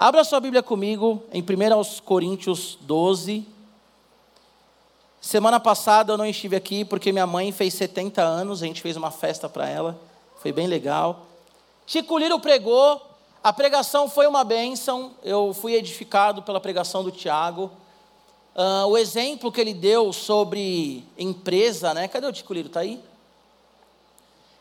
Abra sua Bíblia comigo em 1 Coríntios 12. Semana passada eu não estive aqui porque minha mãe fez 70 anos, a gente fez uma festa para ela, foi bem legal. Chico Liro pregou, a pregação foi uma bênção, eu fui edificado pela pregação do Tiago. Uh, o exemplo que ele deu sobre empresa, né? Cadê o Chico Liro? Está aí?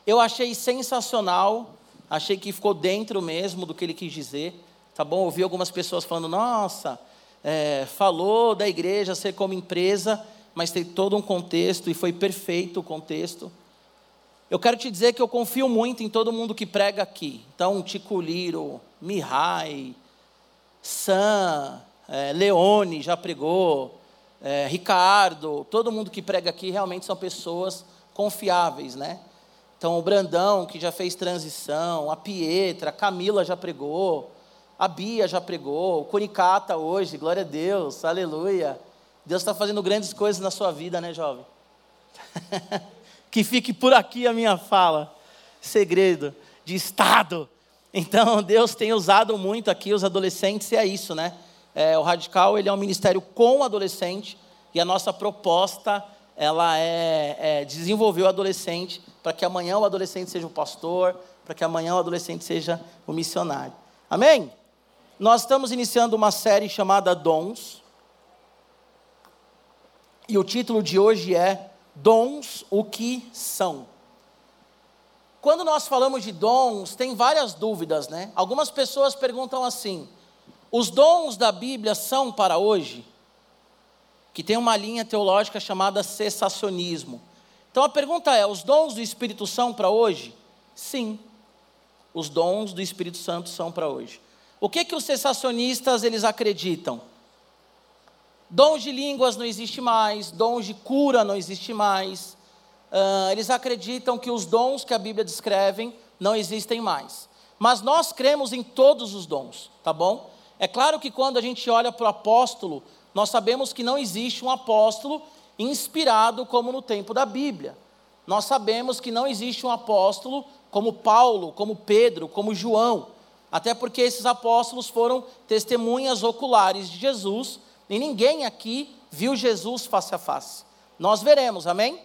Eu achei sensacional, achei que ficou dentro mesmo do que ele quis dizer tá bom? Ouvi algumas pessoas falando, nossa, é, falou da igreja ser como empresa, mas tem todo um contexto e foi perfeito o contexto. Eu quero te dizer que eu confio muito em todo mundo que prega aqui. Então, Tico Liro, Mihai, Sam, é, Leone já pregou, é, Ricardo, todo mundo que prega aqui realmente são pessoas confiáveis, né? Então, o Brandão, que já fez transição, a Pietra, a Camila já pregou, a Bia já pregou, o Curicata hoje, glória a Deus, aleluia. Deus está fazendo grandes coisas na sua vida, né, jovem? que fique por aqui a minha fala. Segredo de Estado. Então, Deus tem usado muito aqui os adolescentes, e é isso, né? É, o Radical, ele é um ministério com adolescente, e a nossa proposta, ela é, é desenvolver o adolescente, para que amanhã o adolescente seja o pastor, para que amanhã o adolescente seja o missionário. Amém? Nós estamos iniciando uma série chamada Dons. E o título de hoje é Dons, o que são? Quando nós falamos de dons, tem várias dúvidas, né? Algumas pessoas perguntam assim: os dons da Bíblia são para hoje? Que tem uma linha teológica chamada cessacionismo. Então a pergunta é: os dons do Espírito são para hoje? Sim. Os dons do Espírito Santo são para hoje. O que que os cessacionistas eles acreditam? Dons de línguas não existe mais, dons de cura não existe mais. Uh, eles acreditam que os dons que a Bíblia descreve não existem mais. Mas nós cremos em todos os dons, tá bom? É claro que quando a gente olha para o apóstolo, nós sabemos que não existe um apóstolo inspirado como no tempo da Bíblia. Nós sabemos que não existe um apóstolo como Paulo, como Pedro, como João. Até porque esses apóstolos foram testemunhas oculares de Jesus e ninguém aqui viu Jesus face a face. Nós veremos, amém?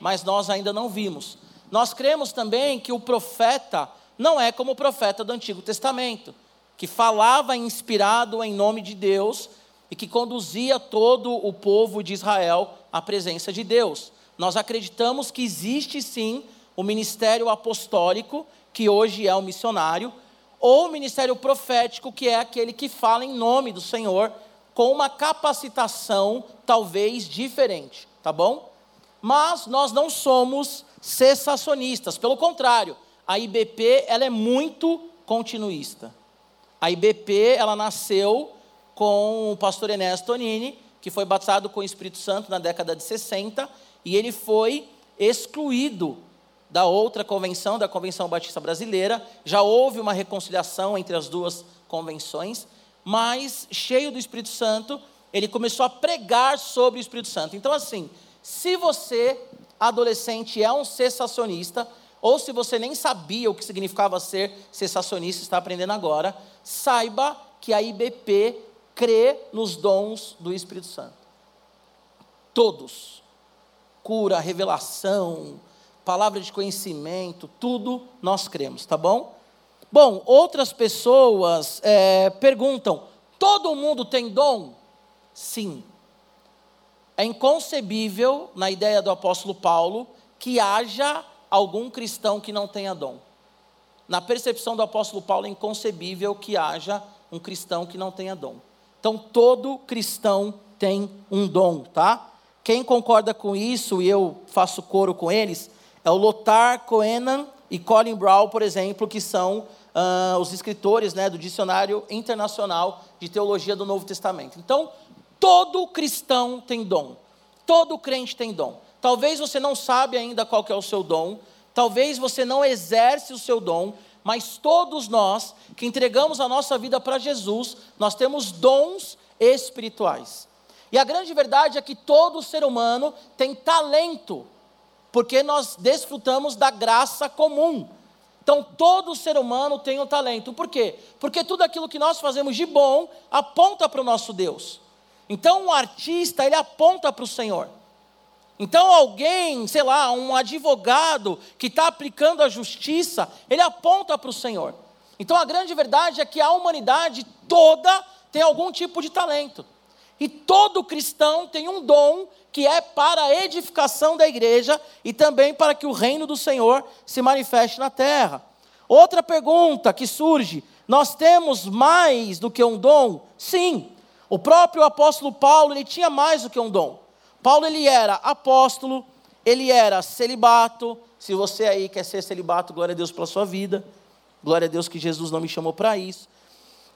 Mas nós ainda não vimos. Nós cremos também que o profeta não é como o profeta do Antigo Testamento, que falava inspirado em nome de Deus e que conduzia todo o povo de Israel à presença de Deus. Nós acreditamos que existe sim o ministério apostólico, que hoje é o missionário, ou o ministério profético, que é aquele que fala em nome do Senhor, com uma capacitação talvez diferente, tá bom? Mas nós não somos cessacionistas, pelo contrário, a IBP ela é muito continuista. A IBP ela nasceu com o pastor Ernesto Tonini, que foi batizado com o Espírito Santo na década de 60, e ele foi excluído da outra convenção, da Convenção Batista Brasileira. Já houve uma reconciliação entre as duas convenções, mas cheio do Espírito Santo, ele começou a pregar sobre o Espírito Santo. Então, assim, se você, adolescente, é um cessacionista, ou se você nem sabia o que significava ser cessacionista, está aprendendo agora, saiba que a IBP crê nos dons do Espírito Santo. Todos. Cura, revelação, palavra de conhecimento, tudo nós cremos, tá bom? Bom, outras pessoas é, perguntam: todo mundo tem dom? Sim. É inconcebível, na ideia do apóstolo Paulo, que haja algum cristão que não tenha dom. Na percepção do apóstolo Paulo, é inconcebível que haja um cristão que não tenha dom. Então, todo cristão tem um dom, tá? Quem concorda com isso, e eu faço coro com eles, o Lothar Coenan e Colin Brown, por exemplo, que são uh, os escritores né, do Dicionário Internacional de Teologia do Novo Testamento. Então, todo cristão tem dom, todo crente tem dom. Talvez você não sabe ainda qual é o seu dom, talvez você não exerce o seu dom, mas todos nós que entregamos a nossa vida para Jesus, nós temos dons espirituais. E a grande verdade é que todo ser humano tem talento porque nós desfrutamos da graça comum. Então, todo ser humano tem um talento. Por quê? Porque tudo aquilo que nós fazemos de bom aponta para o nosso Deus. Então, um artista, ele aponta para o Senhor. Então, alguém, sei lá, um advogado que está aplicando a justiça, ele aponta para o Senhor. Então, a grande verdade é que a humanidade toda tem algum tipo de talento. E todo cristão tem um dom que é para a edificação da igreja e também para que o reino do Senhor se manifeste na terra. Outra pergunta que surge: nós temos mais do que um dom? Sim. O próprio apóstolo Paulo, ele tinha mais do que um dom. Paulo ele era apóstolo, ele era celibato. Se você aí quer ser celibato, glória a Deus pela sua vida. Glória a Deus que Jesus não me chamou para isso.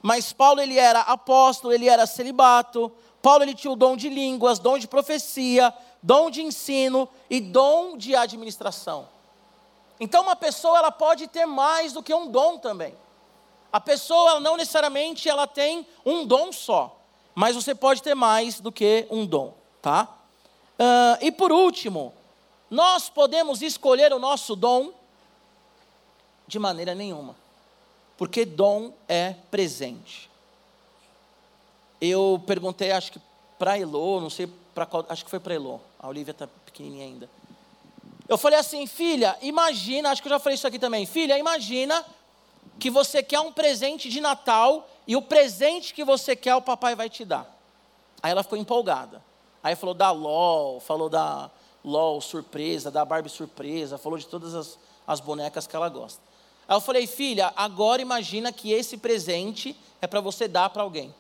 Mas Paulo ele era apóstolo, ele era celibato, Paulo ele tinha o dom de línguas, dom de profecia, dom de ensino e dom de administração. Então uma pessoa ela pode ter mais do que um dom também. A pessoa não necessariamente ela tem um dom só, mas você pode ter mais do que um dom, tá? Uh, e por último, nós podemos escolher o nosso dom de maneira nenhuma, porque dom é presente eu perguntei, acho que para Elô, não sei para qual, acho que foi para Elô, a Olivia está pequenininha ainda. Eu falei assim, filha, imagina, acho que eu já falei isso aqui também, filha, imagina que você quer um presente de Natal e o presente que você quer o papai vai te dar. Aí ela ficou empolgada. Aí falou da LOL, falou da LOL surpresa, da Barbie surpresa, falou de todas as, as bonecas que ela gosta. Aí eu falei, filha, agora imagina que esse presente é para você dar para alguém.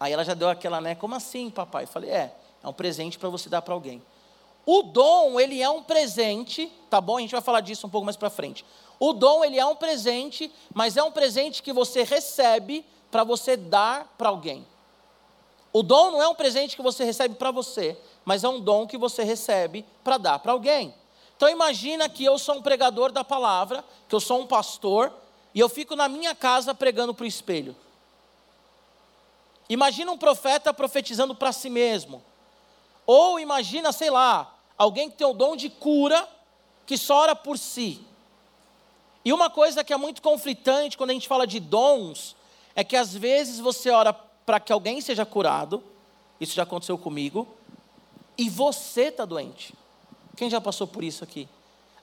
Aí ela já deu aquela, né? Como assim, papai? Eu falei, é, é um presente para você dar para alguém. O dom, ele é um presente, tá bom? A gente vai falar disso um pouco mais para frente. O dom, ele é um presente, mas é um presente que você recebe para você dar para alguém. O dom não é um presente que você recebe para você, mas é um dom que você recebe para dar para alguém. Então imagina que eu sou um pregador da palavra, que eu sou um pastor, e eu fico na minha casa pregando para o espelho. Imagina um profeta profetizando para si mesmo. Ou imagina, sei lá, alguém que tem o dom de cura, que só ora por si. E uma coisa que é muito conflitante quando a gente fala de dons, é que às vezes você ora para que alguém seja curado, isso já aconteceu comigo, e você está doente. Quem já passou por isso aqui?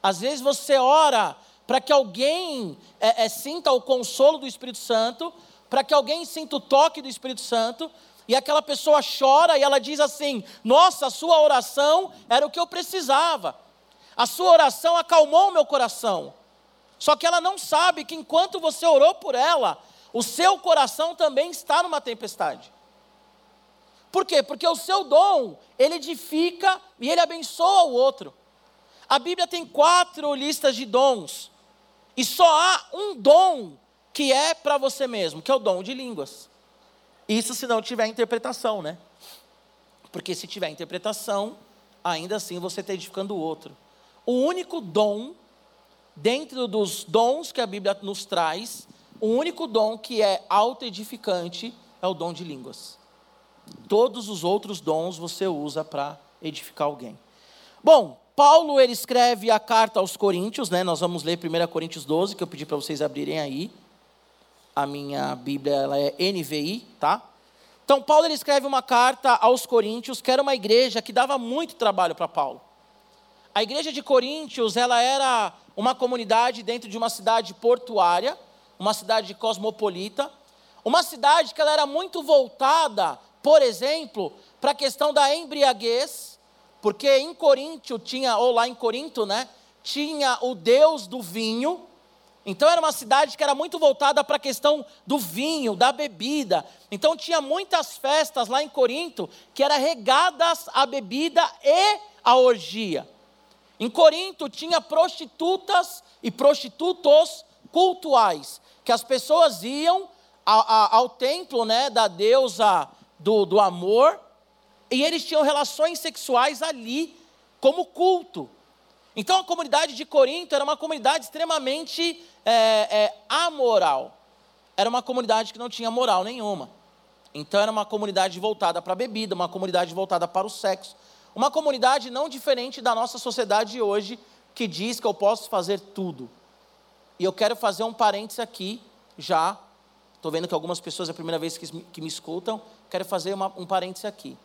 Às vezes você ora para que alguém é, é, sinta o consolo do Espírito Santo, para que alguém sinta o toque do Espírito Santo, e aquela pessoa chora e ela diz assim: Nossa, a sua oração era o que eu precisava, a sua oração acalmou o meu coração. Só que ela não sabe que enquanto você orou por ela, o seu coração também está numa tempestade. Por quê? Porque o seu dom, ele edifica e ele abençoa o outro. A Bíblia tem quatro listas de dons, e só há um dom que é para você mesmo, que é o dom de línguas. Isso se não tiver interpretação, né? Porque se tiver interpretação, ainda assim você está edificando o outro. O único dom, dentro dos dons que a Bíblia nos traz, o único dom que é auto-edificante é o dom de línguas. Todos os outros dons você usa para edificar alguém. Bom, Paulo ele escreve a carta aos Coríntios, né? Nós vamos ler 1 Coríntios 12, que eu pedi para vocês abrirem aí a minha Bíblia ela é NVI, tá? Então Paulo ele escreve uma carta aos Coríntios, que era uma igreja que dava muito trabalho para Paulo. A igreja de Coríntios, ela era uma comunidade dentro de uma cidade portuária, uma cidade cosmopolita, uma cidade que ela era muito voltada, por exemplo, para a questão da embriaguez, porque em Coríntio tinha, ou lá em Corinto, né, tinha o deus do vinho, então era uma cidade que era muito voltada para a questão do vinho, da bebida. Então tinha muitas festas lá em Corinto que eram regadas à bebida e à orgia. Em Corinto tinha prostitutas e prostitutos cultuais, que as pessoas iam ao, ao, ao templo né, da deusa do, do amor, e eles tinham relações sexuais ali como culto. Então a comunidade de Corinto era uma comunidade extremamente é, é, amoral. Era uma comunidade que não tinha moral nenhuma. Então era uma comunidade voltada para a bebida, uma comunidade voltada para o sexo. Uma comunidade não diferente da nossa sociedade hoje, que diz que eu posso fazer tudo. E eu quero fazer um parênteses aqui, já. Estou vendo que algumas pessoas é a primeira vez que, que me escutam. Quero fazer uma, um parênteses aqui.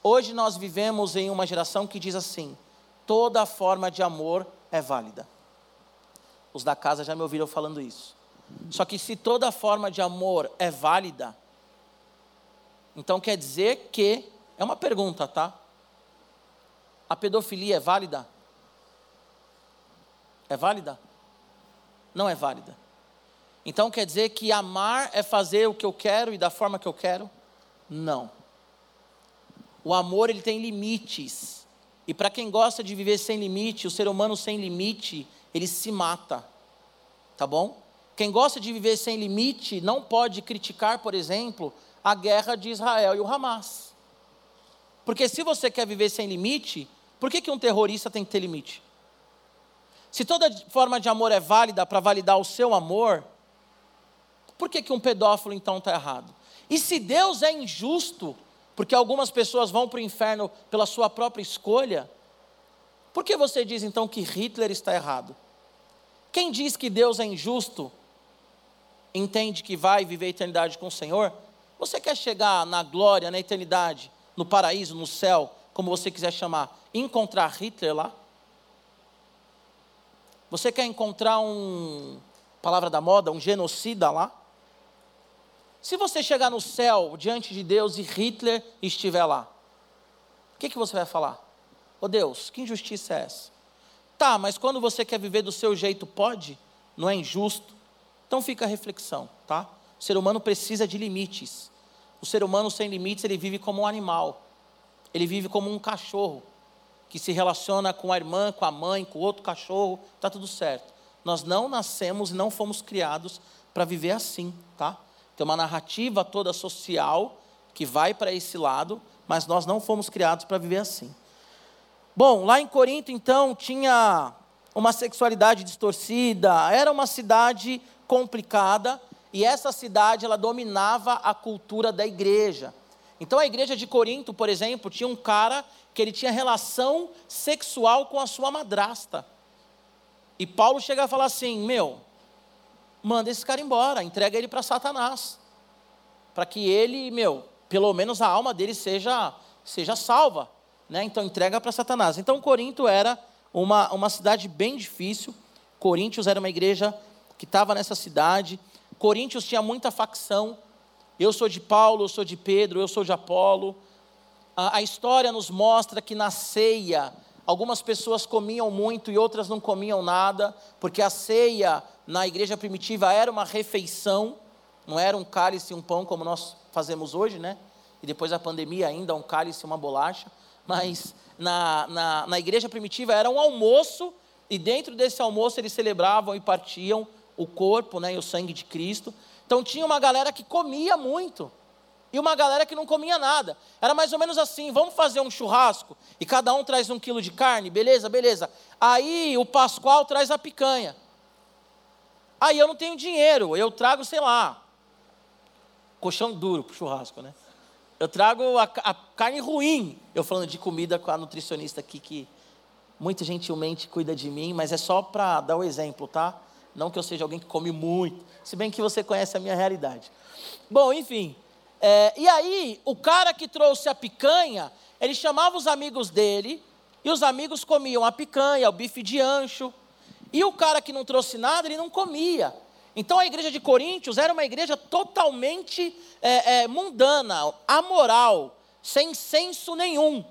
Hoje nós vivemos em uma geração que diz assim: toda forma de amor é válida. Os da casa já me ouviram falando isso. Só que se toda forma de amor é válida, então quer dizer que, é uma pergunta, tá? A pedofilia é válida? É válida? Não é válida. Então quer dizer que amar é fazer o que eu quero e da forma que eu quero? Não. O amor ele tem limites. E para quem gosta de viver sem limite, o ser humano sem limite, ele se mata. Tá bom? Quem gosta de viver sem limite não pode criticar, por exemplo, a guerra de Israel e o Hamas. Porque se você quer viver sem limite, por que, que um terrorista tem que ter limite? Se toda forma de amor é válida para validar o seu amor, por que, que um pedófilo então está errado? E se Deus é injusto, porque algumas pessoas vão para o inferno pela sua própria escolha, por que você diz então que Hitler está errado? Quem diz que Deus é injusto, entende que vai viver a eternidade com o Senhor? Você quer chegar na glória, na eternidade, no paraíso, no céu, como você quiser chamar, e encontrar Hitler lá? Você quer encontrar um, palavra da moda, um genocida lá? Se você chegar no céu diante de Deus e Hitler estiver lá, o que, que você vai falar? Ô oh Deus, que injustiça é essa? Tá, mas quando você quer viver do seu jeito, pode? Não é injusto? Então fica a reflexão, tá? O ser humano precisa de limites. O ser humano sem limites, ele vive como um animal. Ele vive como um cachorro que se relaciona com a irmã, com a mãe, com outro cachorro, tá tudo certo. Nós não nascemos e não fomos criados para viver assim, tá? Tem uma narrativa toda social que vai para esse lado, mas nós não fomos criados para viver assim. Bom, lá em Corinto, então, tinha uma sexualidade distorcida, era uma cidade complicada, e essa cidade ela dominava a cultura da igreja. Então a igreja de Corinto, por exemplo, tinha um cara que ele tinha relação sexual com a sua madrasta. E Paulo chega a falar assim: "Meu, manda esse cara embora, entrega ele para Satanás, para que ele, meu, pelo menos a alma dele seja seja salva né? Então entrega para Satanás. Então Corinto era uma, uma cidade bem difícil. Coríntios era uma igreja que estava nessa cidade. Coríntios tinha muita facção. Eu sou de Paulo, eu sou de Pedro, eu sou de Apolo. A, a história nos mostra que na ceia algumas pessoas comiam muito e outras não comiam nada, porque a ceia na igreja primitiva era uma refeição, não era um cálice e um pão como nós fazemos hoje, né? E depois da pandemia ainda um cálice e uma bolacha mas na, na, na igreja primitiva era um almoço, e dentro desse almoço eles celebravam e partiam o corpo né, e o sangue de Cristo. Então tinha uma galera que comia muito e uma galera que não comia nada. Era mais ou menos assim: vamos fazer um churrasco e cada um traz um quilo de carne, beleza, beleza. Aí o Pascoal traz a picanha. Aí eu não tenho dinheiro, eu trago, sei lá, colchão duro para churrasco, né? Eu trago a, a, carne ruim. Eu falando de comida com a nutricionista aqui que muito gentilmente cuida de mim, mas é só para dar o exemplo, tá? Não que eu seja alguém que come muito, se bem que você conhece a minha realidade. Bom, enfim. É, e aí, o cara que trouxe a picanha, ele chamava os amigos dele, e os amigos comiam a picanha, o bife de ancho. E o cara que não trouxe nada, ele não comia. Então a igreja de Coríntios era uma igreja totalmente é, é, mundana, amoral, sem senso nenhum.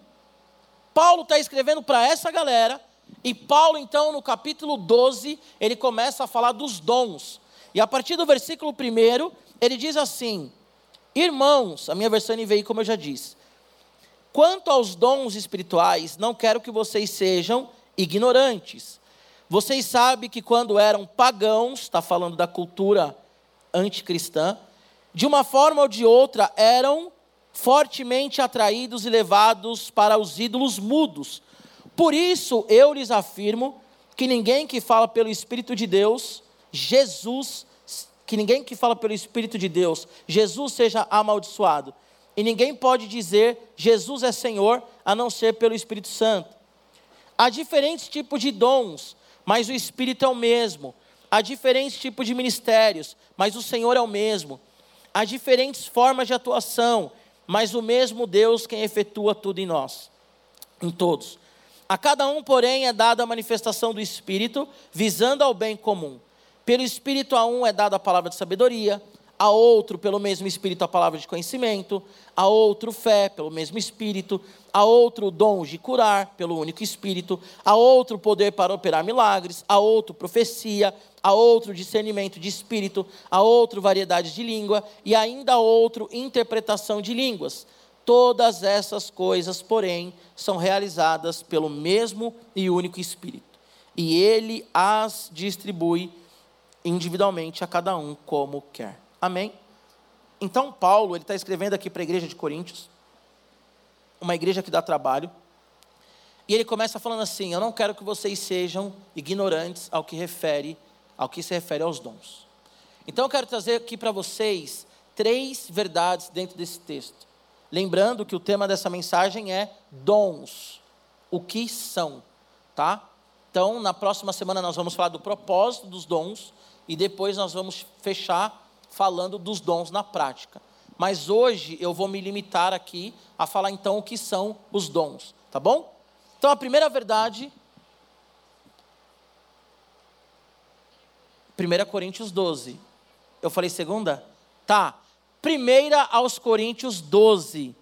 Paulo está escrevendo para essa galera, e Paulo, então, no capítulo 12, ele começa a falar dos dons. E a partir do versículo 1, ele diz assim: Irmãos, a minha versão NVI, como eu já disse, quanto aos dons espirituais, não quero que vocês sejam ignorantes. Vocês sabem que quando eram pagãos, está falando da cultura anticristã, de uma forma ou de outra eram fortemente atraídos e levados para os ídolos mudos. Por isso eu lhes afirmo que ninguém que fala pelo Espírito de Deus, Jesus, que ninguém que fala pelo Espírito de Deus, Jesus seja amaldiçoado. E ninguém pode dizer Jesus é Senhor a não ser pelo Espírito Santo. Há diferentes tipos de dons, mas o Espírito é o mesmo. Há diferentes tipos de ministérios, mas o Senhor é o mesmo. Há diferentes formas de atuação, mas o mesmo Deus quem efetua tudo em nós, em todos. A cada um, porém, é dada a manifestação do Espírito, visando ao bem comum. Pelo Espírito a um é dada a palavra de sabedoria, a outro, pelo mesmo Espírito, a palavra de conhecimento, a outro, fé, pelo mesmo Espírito, a outro, dons de curar, pelo único Espírito, a outro, poder para operar milagres, a outro, profecia, a outro, discernimento de Espírito, a outro, variedade de língua, e ainda a outro, interpretação de línguas. Todas essas coisas, porém, são realizadas pelo mesmo e único Espírito, e ele as distribui individualmente a cada um como quer. Amém? Então, Paulo, ele está escrevendo aqui para a igreja de Coríntios, uma igreja que dá trabalho, e ele começa falando assim: Eu não quero que vocês sejam ignorantes ao que refere, ao que se refere aos dons. Então, eu quero trazer aqui para vocês três verdades dentro desse texto. Lembrando que o tema dessa mensagem é dons, o que são, tá? Então, na próxima semana nós vamos falar do propósito dos dons e depois nós vamos fechar falando dos dons na prática. Mas hoje eu vou me limitar aqui a falar então o que são os dons, tá bom? Então a primeira verdade 1 Coríntios 12. Eu falei segunda? Tá. Primeira aos Coríntios 12.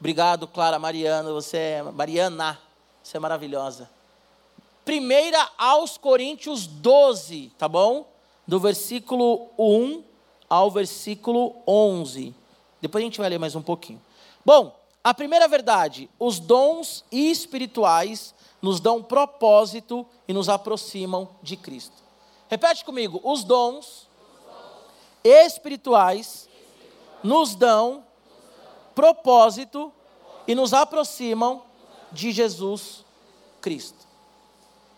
Obrigado, Clara Mariana, você é Mariana, você é maravilhosa. Primeira aos Coríntios 12, tá bom? Do versículo 1 ao versículo 11. Depois a gente vai ler mais um pouquinho. Bom, a primeira verdade, os dons espirituais nos dão propósito e nos aproximam de Cristo. Repete comigo, os dons espirituais nos dão propósito e nos aproximam de Jesus Cristo.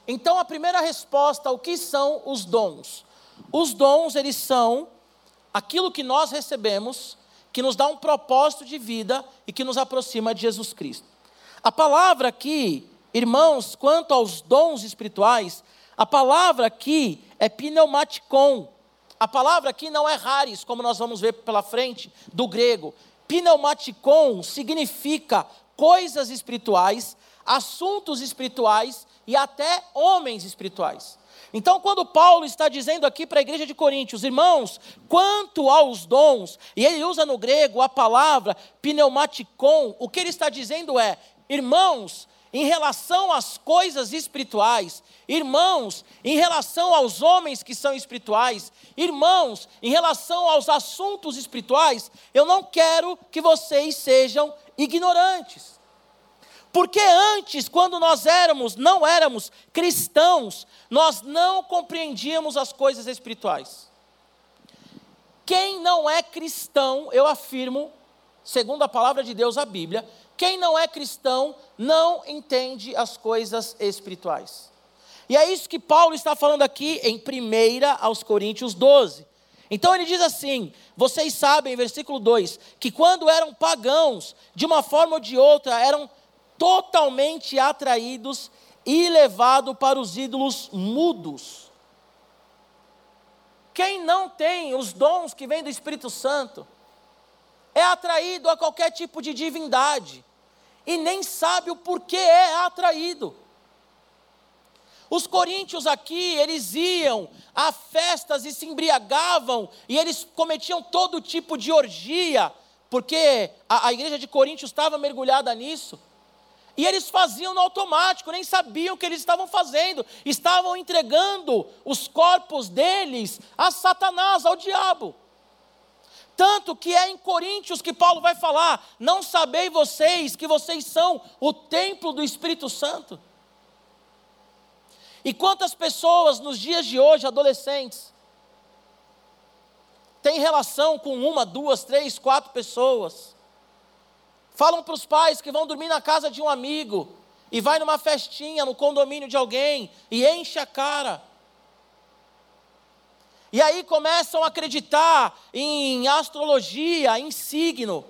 Então a primeira resposta, o que são os dons? Os dons, eles são aquilo que nós recebemos, que nos dá um propósito de vida e que nos aproxima de Jesus Cristo. A palavra aqui, irmãos, quanto aos dons espirituais, a palavra aqui é pneumaticon. A palavra aqui não é raris, como nós vamos ver pela frente, do grego. Pneumaticon significa coisas espirituais, assuntos espirituais e até homens espirituais. Então, quando Paulo está dizendo aqui para a igreja de Coríntios, irmãos, quanto aos dons, e ele usa no grego a palavra pneumaticon, o que ele está dizendo é, irmãos, em relação às coisas espirituais, irmãos, em relação aos homens que são espirituais, irmãos, em relação aos assuntos espirituais, eu não quero que vocês sejam ignorantes. Porque antes, quando nós éramos, não éramos cristãos, nós não compreendíamos as coisas espirituais. Quem não é cristão, eu afirmo, segundo a palavra de Deus, a Bíblia, quem não é cristão não entende as coisas espirituais. E é isso que Paulo está falando aqui em 1 aos Coríntios 12. Então ele diz assim: vocês sabem, versículo 2, que quando eram pagãos, de uma forma ou de outra, eram totalmente atraídos e levados para os ídolos mudos. Quem não tem os dons que vêm do Espírito Santo é atraído a qualquer tipo de divindade e nem sabe o porquê é atraído. Os coríntios aqui, eles iam a festas e se embriagavam, e eles cometiam todo tipo de orgia, porque a, a igreja de Coríntios estava mergulhada nisso. E eles faziam no automático, nem sabiam o que eles estavam fazendo. Estavam entregando os corpos deles a Satanás, ao diabo. Tanto que é em Coríntios que Paulo vai falar: Não sabei vocês que vocês são o templo do Espírito Santo? E quantas pessoas nos dias de hoje, adolescentes, têm relação com uma, duas, três, quatro pessoas? Falam para os pais que vão dormir na casa de um amigo e vai numa festinha no condomínio de alguém e enche a cara. E aí começam a acreditar em astrologia, em signo.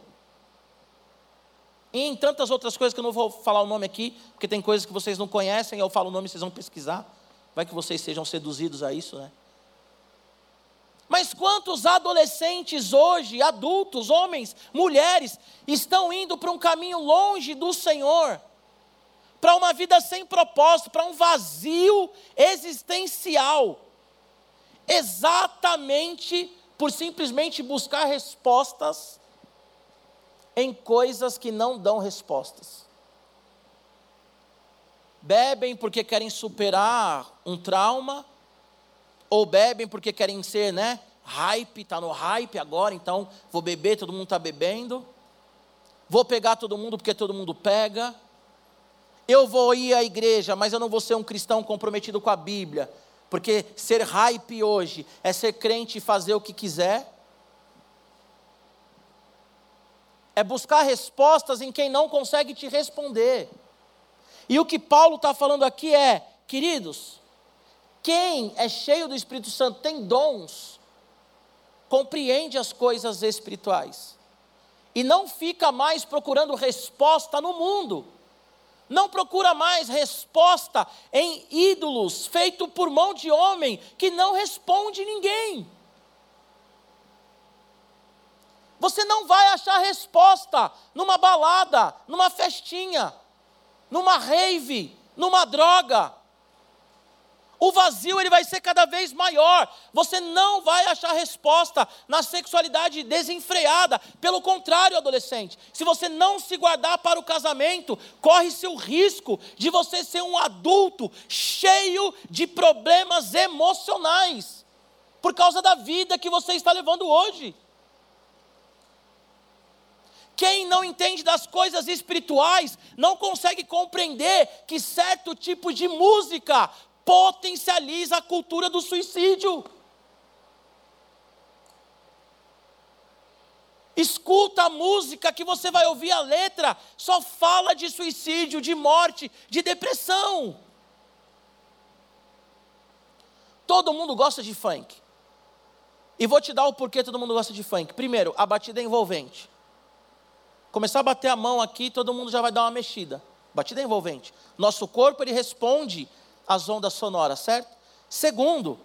E em tantas outras coisas que eu não vou falar o nome aqui, porque tem coisas que vocês não conhecem, eu falo o nome e vocês vão pesquisar. Vai que vocês sejam seduzidos a isso, né? Mas quantos adolescentes hoje, adultos, homens, mulheres, estão indo para um caminho longe do Senhor, para uma vida sem propósito, para um vazio existencial, exatamente por simplesmente buscar respostas em coisas que não dão respostas. Bebem porque querem superar um trauma, ou bebem porque querem ser, né? Hype, está no hype agora, então vou beber, todo mundo está bebendo. Vou pegar todo mundo porque todo mundo pega. Eu vou ir à igreja, mas eu não vou ser um cristão comprometido com a Bíblia. Porque ser hype hoje é ser crente e fazer o que quiser. É buscar respostas em quem não consegue te responder. E o que Paulo está falando aqui é, queridos, quem é cheio do Espírito Santo, tem dons, compreende as coisas espirituais. E não fica mais procurando resposta no mundo. Não procura mais resposta em ídolos feito por mão de homem que não responde ninguém. Você não vai achar resposta numa balada, numa festinha, numa rave, numa droga. O vazio ele vai ser cada vez maior. Você não vai achar resposta na sexualidade desenfreada. Pelo contrário, adolescente, se você não se guardar para o casamento, corre-se o risco de você ser um adulto cheio de problemas emocionais por causa da vida que você está levando hoje. Quem não entende das coisas espirituais não consegue compreender que certo tipo de música potencializa a cultura do suicídio. Escuta a música que você vai ouvir a letra, só fala de suicídio, de morte, de depressão. Todo mundo gosta de funk. E vou te dar o porquê todo mundo gosta de funk. Primeiro, a batida é envolvente. Começar a bater a mão aqui, todo mundo já vai dar uma mexida. Batida é envolvente. Nosso corpo ele responde as ondas sonoras, certo? Segundo,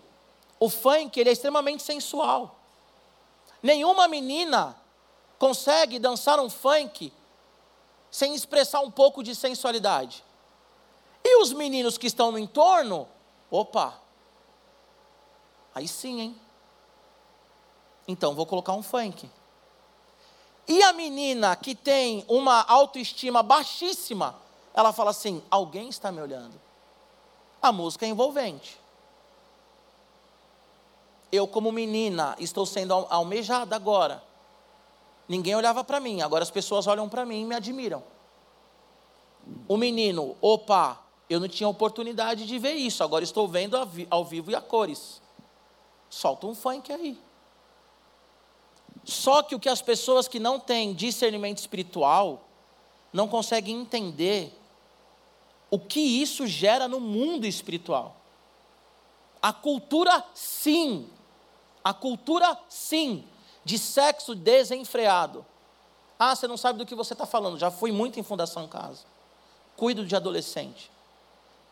o funk ele é extremamente sensual. Nenhuma menina consegue dançar um funk sem expressar um pouco de sensualidade. E os meninos que estão no entorno, opa, aí sim, hein? Então vou colocar um funk. E a menina que tem uma autoestima baixíssima, ela fala assim: alguém está me olhando. A música é envolvente. Eu, como menina, estou sendo almejada agora. Ninguém olhava para mim, agora as pessoas olham para mim e me admiram. O menino, opa, eu não tinha oportunidade de ver isso, agora estou vendo ao vivo e a cores. Solta um funk aí. Só que o que as pessoas que não têm discernimento espiritual não conseguem entender o que isso gera no mundo espiritual. A cultura, sim, a cultura, sim, de sexo desenfreado. Ah, você não sabe do que você está falando. Já fui muito em Fundação Casa. Cuido de adolescente.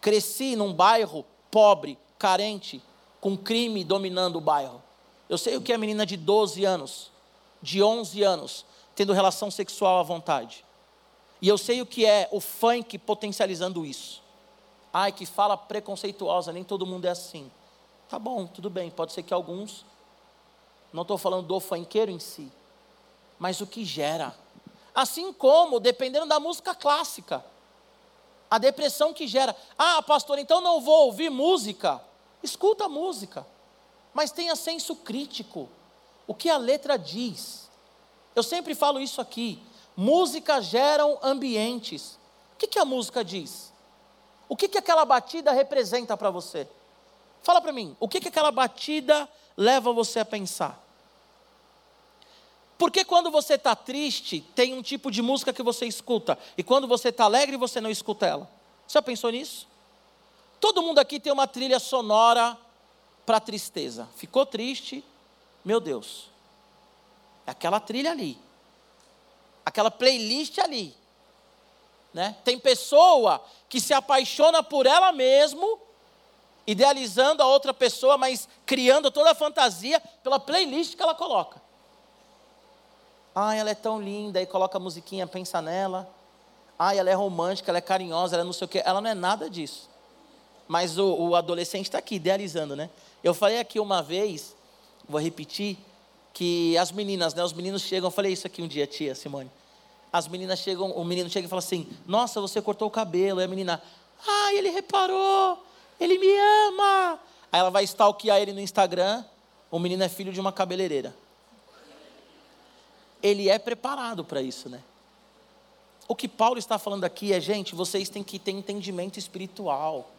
Cresci num bairro pobre, carente, com crime dominando o bairro. Eu sei o que é menina de 12 anos, de 11 anos, tendo relação sexual à vontade. E eu sei o que é o funk potencializando isso. Ai, que fala preconceituosa, nem todo mundo é assim. Tá bom, tudo bem, pode ser que alguns, não estou falando do funkeiro em si, mas o que gera. Assim como, dependendo da música clássica, a depressão que gera. Ah, pastor, então não vou ouvir música. Escuta a música, mas tenha senso crítico. O que a letra diz. Eu sempre falo isso aqui. Música geram ambientes. O que, que a música diz? O que, que aquela batida representa para você? Fala para mim, o que, que aquela batida leva você a pensar? Porque quando você está triste, tem um tipo de música que você escuta, e quando você está alegre, você não escuta ela. Você já pensou nisso? Todo mundo aqui tem uma trilha sonora para tristeza. Ficou triste? Meu Deus. É aquela trilha ali aquela playlist ali. Né? Tem pessoa que se apaixona por ela mesmo idealizando a outra pessoa, mas criando toda a fantasia pela playlist que ela coloca. Ah, ela é tão linda, aí coloca a musiquinha, pensa nela. Ah, ela é romântica, ela é carinhosa, ela é não sei o quê. Ela não é nada disso. Mas o, o adolescente está aqui, idealizando, né? Eu falei aqui uma vez, vou repetir, que as meninas, né? Os meninos chegam, eu falei isso aqui um dia, tia Simone. As meninas chegam, o menino chega e fala assim: Nossa, você cortou o cabelo. Aí a menina, ah, ele reparou, ele me ama. Aí ela vai stalkear ele no Instagram. O menino é filho de uma cabeleireira. Ele é preparado para isso, né? O que Paulo está falando aqui é, gente, vocês têm que ter entendimento espiritual.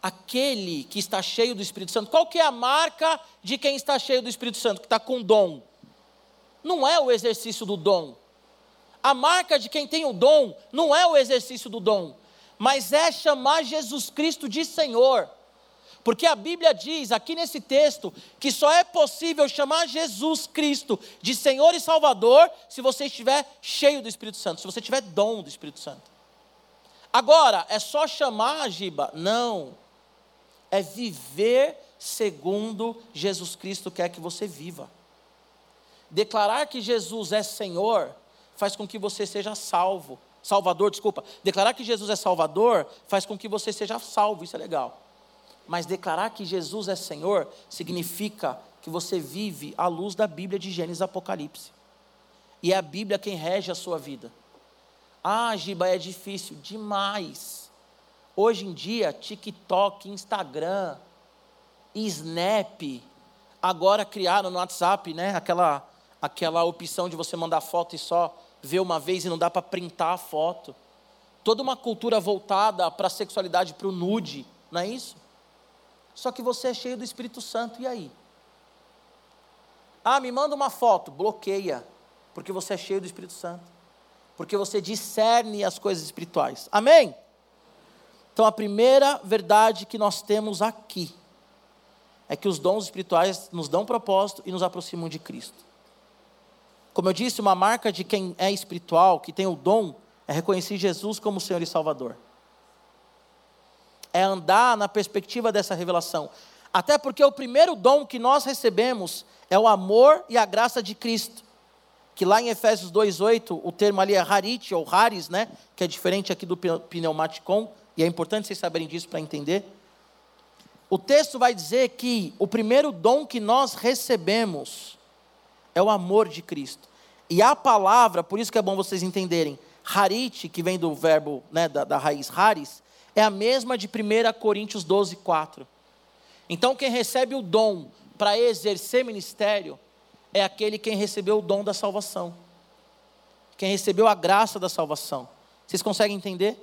Aquele que está cheio do Espírito Santo, qual que é a marca de quem está cheio do Espírito Santo, que está com dom? Não é o exercício do dom. A marca de quem tem o dom não é o exercício do dom, mas é chamar Jesus Cristo de Senhor. Porque a Bíblia diz aqui nesse texto que só é possível chamar Jesus Cristo de Senhor e Salvador se você estiver cheio do Espírito Santo, se você tiver dom do Espírito Santo. Agora, é só chamar, Giba? Não. É viver segundo Jesus Cristo quer que você viva. Declarar que Jesus é Senhor faz com que você seja salvo. Salvador, desculpa. Declarar que Jesus é Salvador faz com que você seja salvo. Isso é legal. Mas declarar que Jesus é Senhor significa que você vive à luz da Bíblia de Gênesis e Apocalipse. E é a Bíblia quem rege a sua vida. Ah, Giba, é difícil demais. Hoje em dia, TikTok, Instagram, Snap, agora criaram no WhatsApp, né, aquela aquela opção de você mandar foto e só ver uma vez e não dá para printar a foto. Toda uma cultura voltada para a sexualidade, para o nude, não é isso? Só que você é cheio do Espírito Santo, e aí? Ah, me manda uma foto, bloqueia, porque você é cheio do Espírito Santo, porque você discerne as coisas espirituais. Amém? Então, a primeira verdade que nós temos aqui é que os dons espirituais nos dão propósito e nos aproximam de Cristo. Como eu disse, uma marca de quem é espiritual, que tem o dom, é reconhecer Jesus como Senhor e Salvador é andar na perspectiva dessa revelação. Até porque o primeiro dom que nós recebemos é o amor e a graça de Cristo. Que lá em Efésios 2,8, o termo ali é harit ou haris, né? Que é diferente aqui do pneumaticon, e é importante vocês saberem disso para entender. O texto vai dizer que o primeiro dom que nós recebemos é o amor de Cristo. E a palavra, por isso que é bom vocês entenderem, harit, que vem do verbo, né, da, da raiz haris, é a mesma de 1 Coríntios 12, 4. Então, quem recebe o dom para exercer ministério é aquele quem recebeu o dom da salvação, quem recebeu a graça da salvação. Vocês conseguem entender?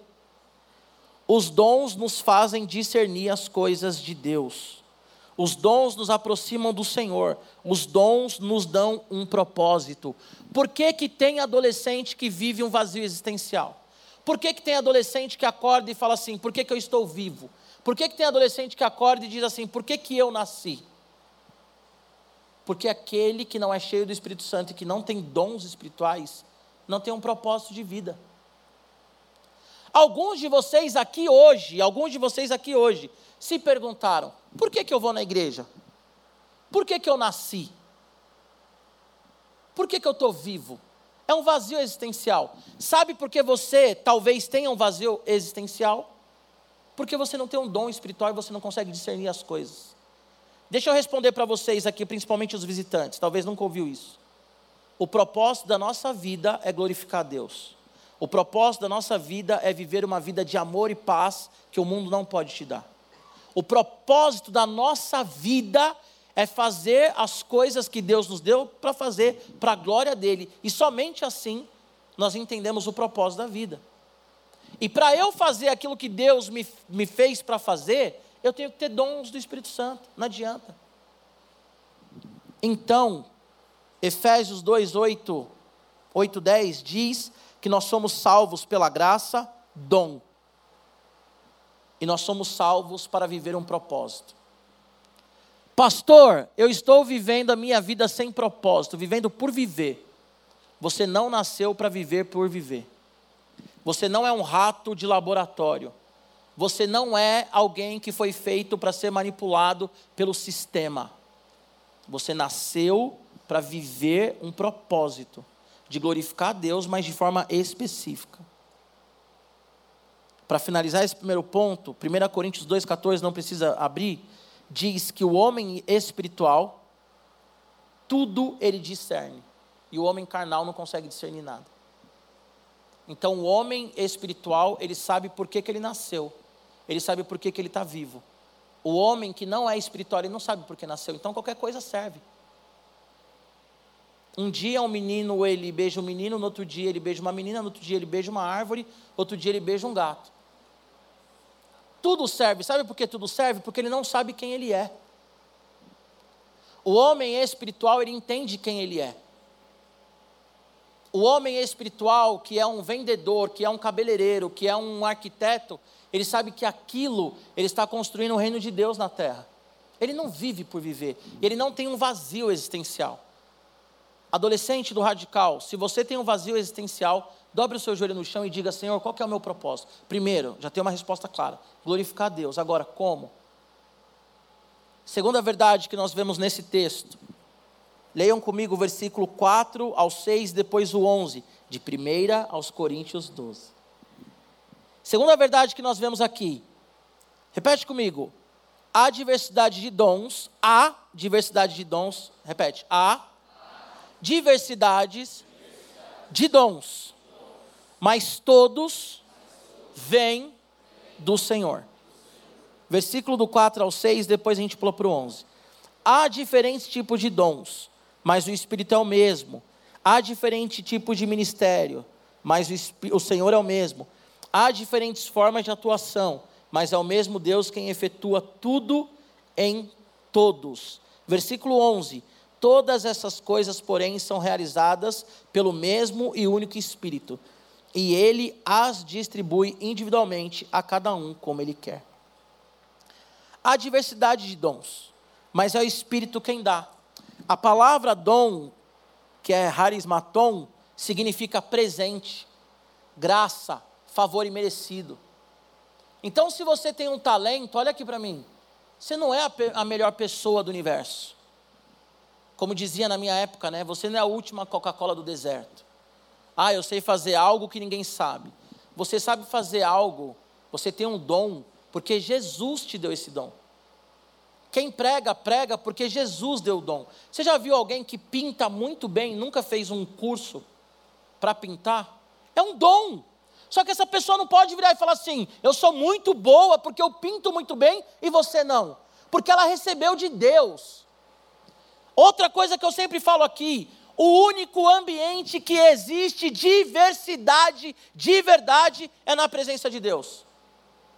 Os dons nos fazem discernir as coisas de Deus. Os dons nos aproximam do Senhor. Os dons nos dão um propósito. Por que, que tem adolescente que vive um vazio existencial? Por que, que tem adolescente que acorda e fala assim: por que, que eu estou vivo? Por que, que tem adolescente que acorda e diz assim: por que, que eu nasci? Porque aquele que não é cheio do Espírito Santo e que não tem dons espirituais, não tem um propósito de vida. Alguns de vocês aqui hoje, alguns de vocês aqui hoje, se perguntaram: por que, que eu vou na igreja? Por que, que eu nasci? Por que, que eu estou vivo? É um vazio existencial. Sabe por que você talvez tenha um vazio existencial? Porque você não tem um dom espiritual e você não consegue discernir as coisas. Deixa eu responder para vocês aqui, principalmente os visitantes, talvez nunca ouviu isso. O propósito da nossa vida é glorificar Deus. O propósito da nossa vida é viver uma vida de amor e paz que o mundo não pode te dar. O propósito da nossa vida é fazer as coisas que Deus nos deu para fazer para a glória dele. E somente assim nós entendemos o propósito da vida. E para eu fazer aquilo que Deus me, me fez para fazer, eu tenho que ter dons do Espírito Santo, não adianta. Então, Efésios 2, 8, 8, 10 diz que nós somos salvos pela graça, dom. E nós somos salvos para viver um propósito. Pastor, eu estou vivendo a minha vida sem propósito, vivendo por viver. Você não nasceu para viver por viver. Você não é um rato de laboratório. Você não é alguém que foi feito para ser manipulado pelo sistema. Você nasceu para viver um propósito de glorificar a Deus, mas de forma específica. Para finalizar esse primeiro ponto, 1 Coríntios 2,14, não precisa abrir, diz que o homem espiritual, tudo ele discerne, e o homem carnal não consegue discernir nada. Então, o homem espiritual, ele sabe por que, que ele nasceu, ele sabe por que, que ele está vivo. O homem que não é espiritual, ele não sabe por que nasceu, então qualquer coisa serve. Um dia um menino, ele beija um menino, no outro dia ele beija uma menina, no outro dia ele beija uma árvore, outro dia ele beija um gato. Tudo serve, sabe por que tudo serve? Porque ele não sabe quem ele é. O homem espiritual, ele entende quem ele é. O homem espiritual, que é um vendedor, que é um cabeleireiro, que é um arquiteto, ele sabe que aquilo, ele está construindo o reino de Deus na terra. Ele não vive por viver, ele não tem um vazio existencial. Adolescente do radical, se você tem um vazio existencial, dobre o seu joelho no chão e diga: Senhor, qual é o meu propósito? Primeiro, já tem uma resposta clara: glorificar a Deus. Agora, como? Segunda verdade que nós vemos nesse texto, leiam comigo o versículo 4 ao 6, depois o 11, de 1 aos Coríntios 12. Segunda verdade que nós vemos aqui, repete comigo: há diversidade de dons, há diversidade de dons, repete, há diversidades de dons, mas todos vêm do Senhor. Versículo do 4 ao 6, depois a gente pula para o 11. Há diferentes tipos de dons, mas o Espírito é o mesmo. Há diferente tipo de ministério, mas o, o Senhor é o mesmo. Há diferentes formas de atuação, mas é o mesmo Deus quem efetua tudo em todos. Versículo 11: Todas essas coisas, porém, são realizadas pelo mesmo e único Espírito, e ele as distribui individualmente a cada um como ele quer. Há diversidade de dons, mas é o Espírito quem dá. A palavra dom, que é harismaton, significa presente, graça, favor imerecido. Então, se você tem um talento, olha aqui para mim, você não é a, a melhor pessoa do universo. Como dizia na minha época, né? Você não é a última Coca-Cola do deserto. Ah, eu sei fazer algo que ninguém sabe. Você sabe fazer algo, você tem um dom, porque Jesus te deu esse dom. Quem prega, prega porque Jesus deu o dom. Você já viu alguém que pinta muito bem, nunca fez um curso para pintar? É um dom. Só que essa pessoa não pode virar e falar assim: eu sou muito boa porque eu pinto muito bem e você não. Porque ela recebeu de Deus. Outra coisa que eu sempre falo aqui: o único ambiente que existe diversidade de verdade é na presença de Deus.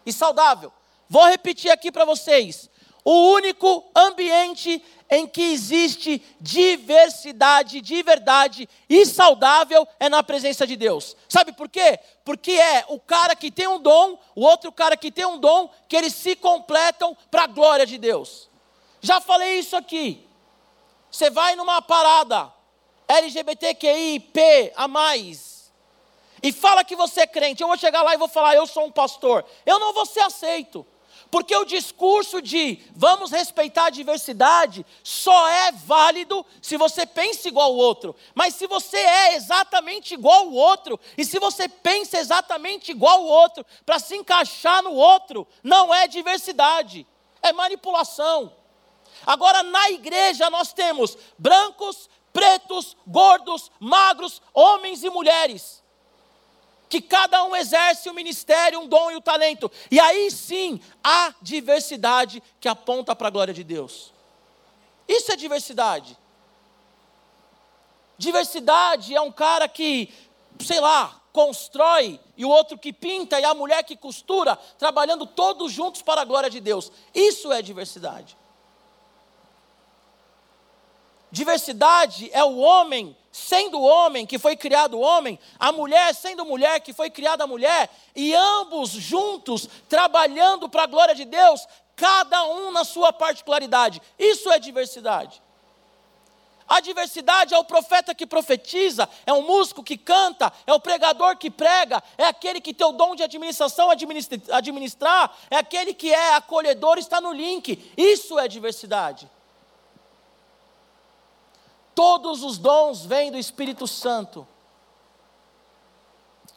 E saudável. Vou repetir aqui para vocês. O único ambiente em que existe diversidade de verdade e saudável é na presença de Deus. Sabe por quê? Porque é o cara que tem um dom, o outro cara que tem um dom, que eles se completam para a glória de Deus. Já falei isso aqui. Você vai numa parada LGBTQIP a mais e fala que você é crente. Eu vou chegar lá e vou falar, eu sou um pastor. Eu não vou ser aceito. Porque o discurso de vamos respeitar a diversidade só é válido se você pensa igual ao outro. Mas se você é exatamente igual ao outro, e se você pensa exatamente igual ao outro, para se encaixar no outro, não é diversidade, é manipulação. Agora, na igreja, nós temos brancos, pretos, gordos, magros, homens e mulheres. Que cada um exerce o ministério, um dom e o um talento. E aí sim há diversidade que aponta para a glória de Deus. Isso é diversidade. Diversidade é um cara que, sei lá, constrói e o outro que pinta e a mulher que costura, trabalhando todos juntos para a glória de Deus. Isso é diversidade. Diversidade é o homem sendo homem, que foi criado homem, a mulher sendo mulher, que foi criada mulher, e ambos juntos trabalhando para a glória de Deus, cada um na sua particularidade. Isso é diversidade. A diversidade é o profeta que profetiza, é o músico que canta, é o pregador que prega, é aquele que tem o dom de administração administrar, é aquele que é acolhedor, está no link. Isso é diversidade. Todos os dons vêm do Espírito Santo.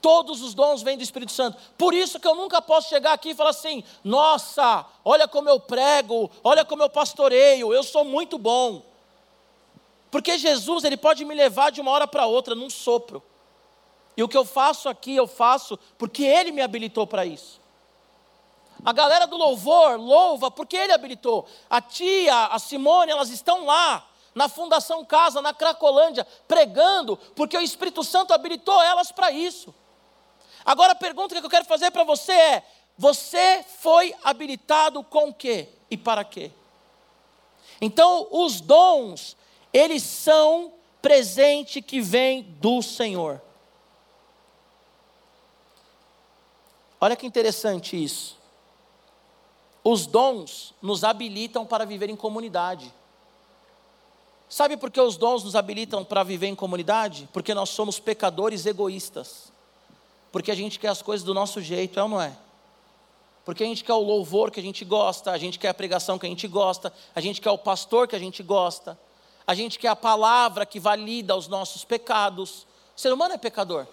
Todos os dons vêm do Espírito Santo. Por isso que eu nunca posso chegar aqui e falar assim: nossa, olha como eu prego, olha como eu pastoreio, eu sou muito bom. Porque Jesus, ele pode me levar de uma hora para outra num sopro. E o que eu faço aqui, eu faço porque ele me habilitou para isso. A galera do louvor louva porque ele habilitou. A tia, a Simone, elas estão lá na Fundação Casa, na Cracolândia, pregando, porque o Espírito Santo habilitou elas para isso. Agora a pergunta que eu quero fazer para você é: você foi habilitado com quê e para quê? Então, os dons eles são presente que vem do Senhor. Olha que interessante isso. Os dons nos habilitam para viver em comunidade. Sabe por que os dons nos habilitam para viver em comunidade? Porque nós somos pecadores egoístas. Porque a gente quer as coisas do nosso jeito, é ou não é? Porque a gente quer o louvor que a gente gosta, a gente quer a pregação que a gente gosta, a gente quer o pastor que a gente gosta a gente quer a palavra que valida os nossos pecados. O ser humano é pecador.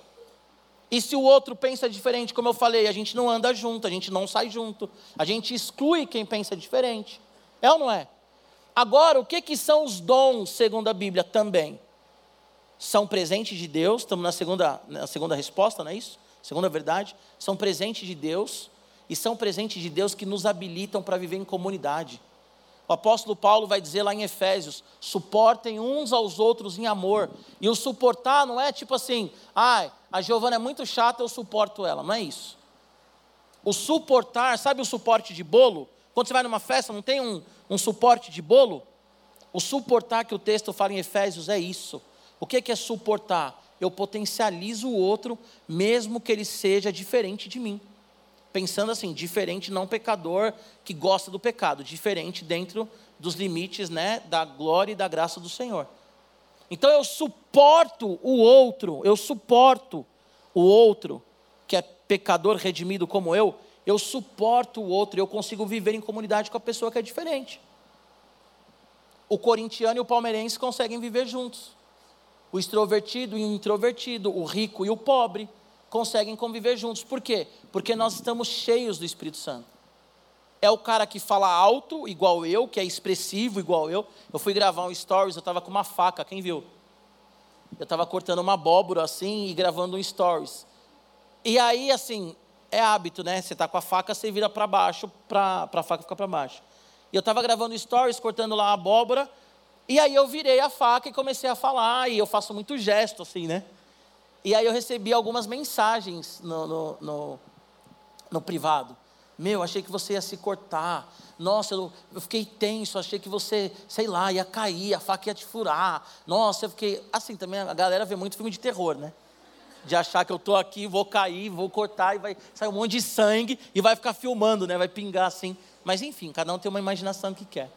E se o outro pensa diferente, como eu falei, a gente não anda junto, a gente não sai junto, a gente exclui quem pensa diferente. É ou não é? Agora, o que, que são os dons, segundo a Bíblia, também? São presentes de Deus, estamos na segunda, na segunda resposta, não é isso? Segunda verdade, são presentes de Deus, e são presentes de Deus que nos habilitam para viver em comunidade. O apóstolo Paulo vai dizer lá em Efésios: suportem uns aos outros em amor. E o suportar não é tipo assim, ai, a Giovana é muito chata, eu suporto ela. Não é isso. O suportar, sabe o suporte de bolo? Quando você vai numa festa, não tem um, um suporte de bolo? O suportar que o texto fala em Efésios é isso. O que é suportar? Eu potencializo o outro, mesmo que ele seja diferente de mim pensando assim, diferente, não pecador que gosta do pecado, diferente dentro dos limites né, da glória e da graça do Senhor. Então eu suporto o outro, eu suporto o outro que é pecador redimido como eu, eu suporto o outro, eu consigo viver em comunidade com a pessoa que é diferente. O corintiano e o palmeirense conseguem viver juntos. O extrovertido e o introvertido, o rico e o pobre conseguem conviver juntos. Por quê? Porque nós estamos cheios do Espírito Santo. É o cara que fala alto, igual eu, que é expressivo, igual eu. Eu fui gravar um stories, eu estava com uma faca, quem viu? Eu estava cortando uma abóbora assim e gravando um stories. E aí, assim, é hábito, né? Você está com a faca, você vira para baixo, para a faca ficar para baixo. E eu estava gravando stories, cortando lá a abóbora, e aí eu virei a faca e comecei a falar, e eu faço muito gesto, assim, né? E aí eu recebi algumas mensagens no, no, no, no privado. Meu, achei que você ia se cortar. Nossa, eu, eu, fiquei tenso, achei que você, sei lá, ia cair, a faca ia te furar. Nossa, eu fiquei. Assim também a galera vê muito filme de terror, né? De achar que eu estou aqui, vou cair, vou cortar e vai sair um monte de sangue e vai ficar filmando, né? Vai pingar assim. Mas enfim, cada um tem uma imaginação que quer.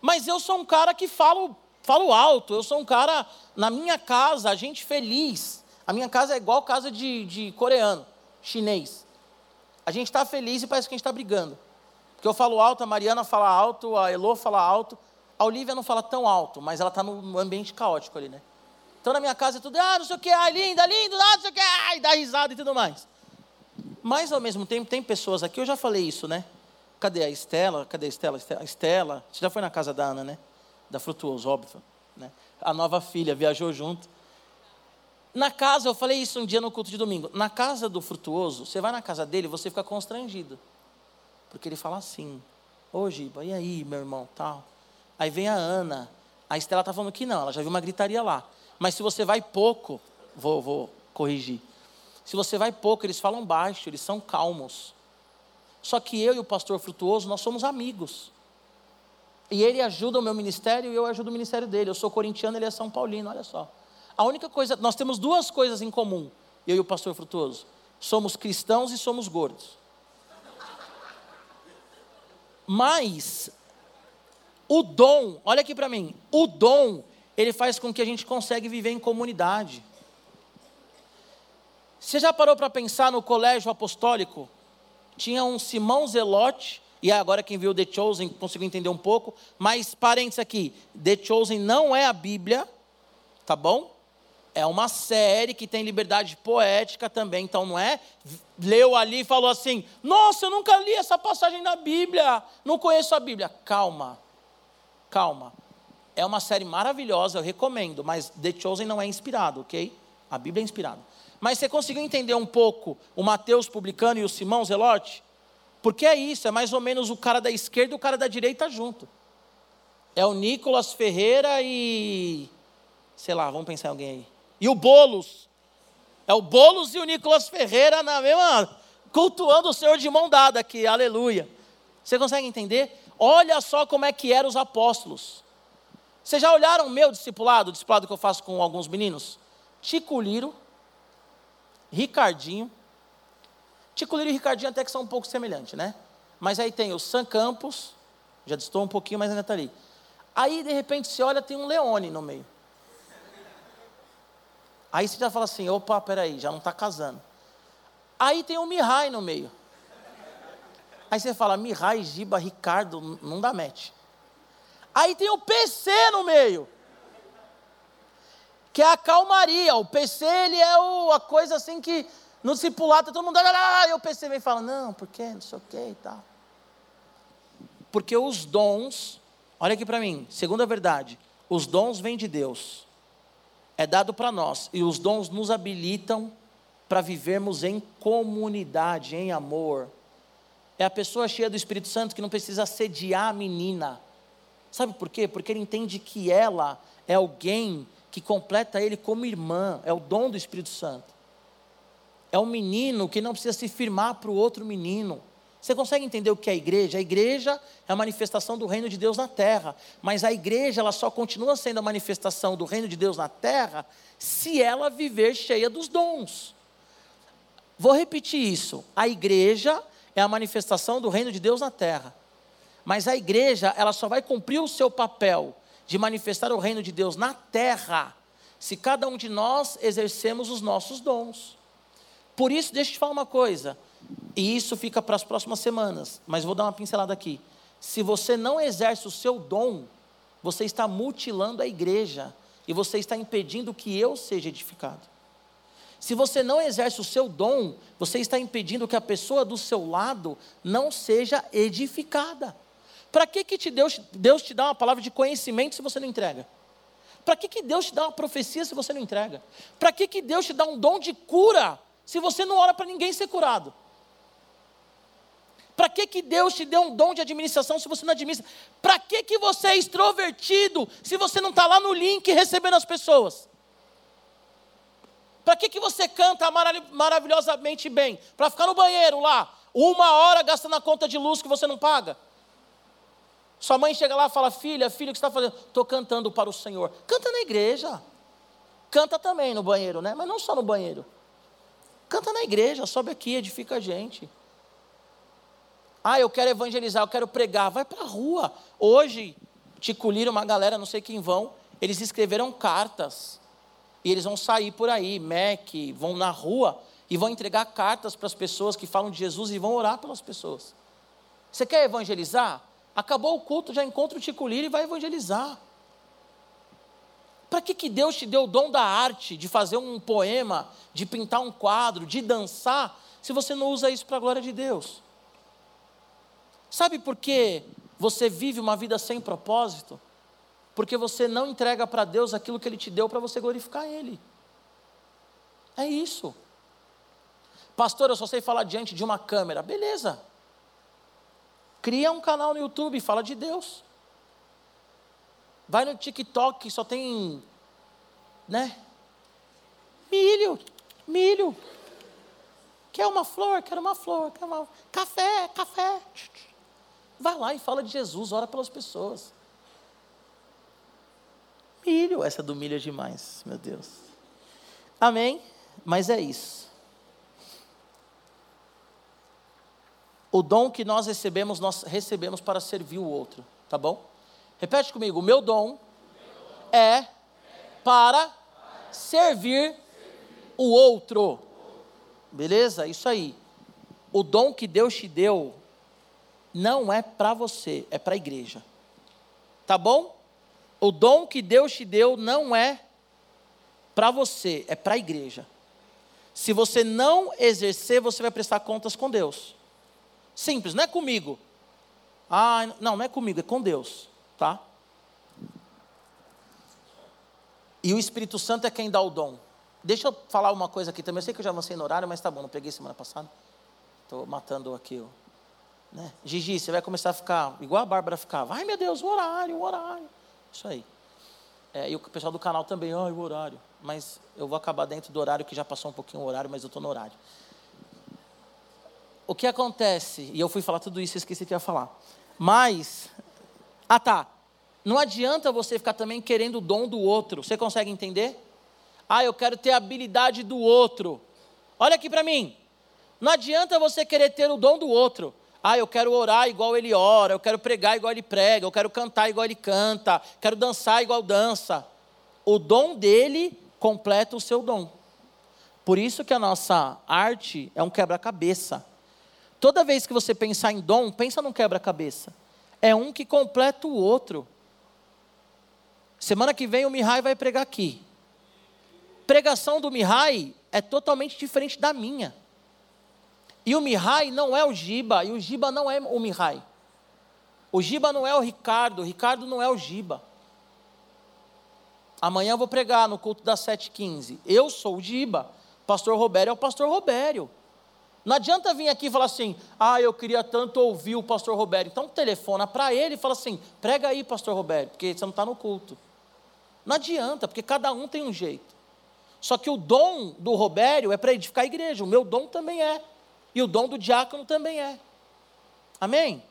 Mas eu sou um cara que falo, falo alto, eu sou um cara, na minha casa, a gente feliz a minha casa é igual casa de, de coreano, chinês. A gente está feliz e parece que a gente está brigando. Porque eu falo alto, a Mariana fala alto, a Elô fala alto. A Olivia não fala tão alto, mas ela está no ambiente caótico ali, né? Então na minha casa tudo, ah, não sei o que, ah, linda, lindo, ah, não sei o que, e dá risada e tudo mais. Mas ao mesmo tempo tem pessoas aqui, eu já falei isso, né? Cadê a Estela? Cadê a Estela? A Estela, você já foi na casa da Ana, né? Da Frutuoso, óbvio. Né? A nova filha viajou junto. Na casa, eu falei isso um dia no culto de domingo. Na casa do frutuoso, você vai na casa dele, você fica constrangido. Porque ele fala assim: Ô Giba, e aí, meu irmão, tal. Aí vem a Ana. A Estela está falando que não, ela já viu uma gritaria lá. Mas se você vai pouco, vou, vou corrigir. Se você vai pouco, eles falam baixo, eles são calmos. Só que eu e o pastor Frutuoso, nós somos amigos. E ele ajuda o meu ministério e eu ajudo o ministério dele. Eu sou corintiano, ele é São Paulino, olha só. A única coisa, nós temos duas coisas em comum, eu e o pastor Frutuoso: somos cristãos e somos gordos. Mas o dom, olha aqui para mim, o dom, ele faz com que a gente consiga viver em comunidade. Você já parou para pensar no colégio apostólico? Tinha um Simão Zelote, e agora quem viu The Chosen conseguiu entender um pouco, mas parênteses aqui: The Chosen não é a Bíblia, tá bom? É uma série que tem liberdade poética também, então não é leu ali e falou assim: "Nossa, eu nunca li essa passagem da Bíblia, não conheço a Bíblia". Calma. Calma. É uma série maravilhosa, eu recomendo, mas The Chosen não é inspirado, OK? A Bíblia é inspirada. Mas você conseguiu entender um pouco o Mateus publicano e o Simão Zelote? Porque é isso, é mais ou menos o cara da esquerda e o cara da direita junto. É o Nicolas Ferreira e. Sei lá, vamos pensar em alguém aí. E o Bolos. É o Bolos e o Nicolas Ferreira na mesma. cultuando o Senhor de mão dada aqui, aleluia. Você consegue entender? Olha só como é que eram os apóstolos. Vocês já olharam o meu discipulado, o discipulado que eu faço com alguns meninos? Tico Liro, Ricardinho. Tico Liro e Ricardinho até que são um pouco semelhantes, né? Mas aí tem o San Campos, já distou um pouquinho, mas ainda está ali. Aí, de repente, você olha, tem um Leone no meio. Aí você já fala assim, opa, peraí, já não está casando. Aí tem o Mihai no meio. Aí você fala, Mihai, Giba, Ricardo, não dá match. Aí tem o PC no meio. Que é a calmaria. O PC, ele é o, a coisa assim que no discipulado todo mundo. E o PC vem e fala, não, porque não sei o que e tal. Porque os dons, olha aqui para mim, segunda verdade, os dons vêm de Deus é dado para nós e os dons nos habilitam para vivermos em comunidade, em amor. É a pessoa cheia do Espírito Santo que não precisa sediar a menina. Sabe por quê? Porque ele entende que ela é alguém que completa ele como irmã, é o dom do Espírito Santo. É um menino que não precisa se firmar para o outro menino. Você consegue entender o que é a igreja? A igreja é a manifestação do reino de Deus na terra, mas a igreja ela só continua sendo a manifestação do reino de Deus na terra se ela viver cheia dos dons. Vou repetir isso. A igreja é a manifestação do reino de Deus na terra. Mas a igreja, ela só vai cumprir o seu papel de manifestar o reino de Deus na terra se cada um de nós exercemos os nossos dons. Por isso, deixa eu te falar uma coisa. E isso fica para as próximas semanas, mas vou dar uma pincelada aqui. Se você não exerce o seu dom, você está mutilando a igreja e você está impedindo que eu seja edificado. Se você não exerce o seu dom, você está impedindo que a pessoa do seu lado não seja edificada. Para que, que te Deus, Deus te dá uma palavra de conhecimento se você não entrega? Para que, que Deus te dá uma profecia se você não entrega? Para que, que Deus te dá um dom de cura se você não ora para ninguém ser curado? Para que, que Deus te deu um dom de administração se você não administra? Para que, que você é extrovertido se você não está lá no link recebendo as pessoas? Para que, que você canta maravilhosamente bem? Para ficar no banheiro lá, uma hora gastando a conta de luz que você não paga? Sua mãe chega lá e fala: Filha, filha, o que você está fazendo? Estou cantando para o Senhor. Canta na igreja. Canta também no banheiro, né? Mas não só no banheiro. Canta na igreja, sobe aqui, edifica a gente. Ah, eu quero evangelizar, eu quero pregar. Vai para a rua. Hoje, Ticulira, uma galera, não sei quem vão, eles escreveram cartas. E eles vão sair por aí, MEC, vão na rua e vão entregar cartas para as pessoas que falam de Jesus e vão orar pelas pessoas. Você quer evangelizar? Acabou o culto, já encontra o Ticulira e vai evangelizar. Para que, que Deus te deu o dom da arte, de fazer um poema, de pintar um quadro, de dançar, se você não usa isso para a glória de Deus? Sabe por que você vive uma vida sem propósito? Porque você não entrega para Deus aquilo que Ele te deu para você glorificar Ele. É isso. Pastor, eu só sei falar diante de uma câmera. Beleza. Cria um canal no YouTube fala de Deus. Vai no TikTok, só tem, né? Milho, milho. Quer uma flor? Quero uma flor. Quer uma... Café, café. Vai lá e fala de Jesus, ora pelas pessoas. Milho, essa do milho é demais, meu Deus. Amém? Mas é isso. O dom que nós recebemos, nós recebemos para servir o outro, tá bom? Repete comigo: o meu dom é para servir o outro. Beleza? Isso aí. O dom que Deus te deu não é para você, é para a igreja. Tá bom? O dom que Deus te deu não é para você, é para a igreja. Se você não exercer, você vai prestar contas com Deus. Simples, não é comigo. Ah, não, não é comigo, é com Deus, tá? E o Espírito Santo é quem dá o dom. Deixa eu falar uma coisa aqui também. Eu sei que eu já avancei no horário, mas tá bom, não peguei semana passada. Estou matando aqui o. Né? Gigi, você vai começar a ficar igual a Bárbara ficava. Ai meu Deus, o horário, o horário. Isso aí. É, e o pessoal do canal também, ai, o horário. Mas eu vou acabar dentro do horário, que já passou um pouquinho o horário, mas eu estou no horário. O que acontece, e eu fui falar tudo isso, esqueci que ia falar. Mas, ah tá, não adianta você ficar também querendo o dom do outro. Você consegue entender? Ah, eu quero ter a habilidade do outro. Olha aqui para mim. Não adianta você querer ter o dom do outro. Ah, eu quero orar igual ele ora, eu quero pregar igual ele prega, eu quero cantar igual ele canta, quero dançar igual dança. O dom dele completa o seu dom. Por isso que a nossa arte é um quebra-cabeça. Toda vez que você pensar em dom, pensa num quebra-cabeça. É um que completa o outro. Semana que vem o Mihai vai pregar aqui. Pregação do Mihai é totalmente diferente da minha. E o Mihai não é o Giba, e o Giba não é o Mihai. O Giba não é o Ricardo, o Ricardo não é o Giba. Amanhã eu vou pregar no culto das 7h15. Eu sou o Giba, pastor Robério é o pastor Robério. Não adianta vir aqui e falar assim, ah, eu queria tanto ouvir o pastor Robério. Então telefona para ele e fala assim, prega aí, pastor Robério, porque você não está no culto. Não adianta, porque cada um tem um jeito. Só que o dom do Robério é para edificar a igreja, o meu dom também é. E o dom do diácono também é. Amém?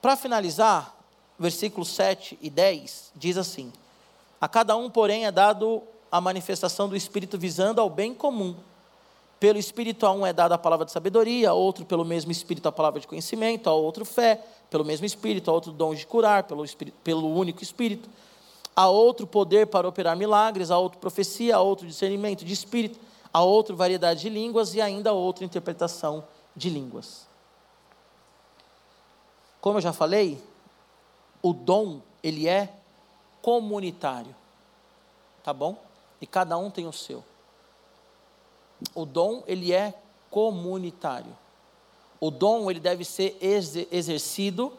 Para finalizar, versículos 7 e 10 diz assim: A cada um, porém, é dado a manifestação do Espírito visando ao bem comum. Pelo Espírito a um é dada a palavra de sabedoria, a outro pelo mesmo Espírito a palavra de conhecimento, a outro fé, pelo mesmo Espírito, a outro dom de curar, pelo, espírito, pelo único Espírito a outro poder para operar milagres, a outro profecia, a outro discernimento de espírito, a outro variedade de línguas e ainda a outra interpretação de línguas. Como eu já falei, o dom, ele é comunitário. Tá bom? E cada um tem o seu. O dom, ele é comunitário. O dom, ele deve ser exercido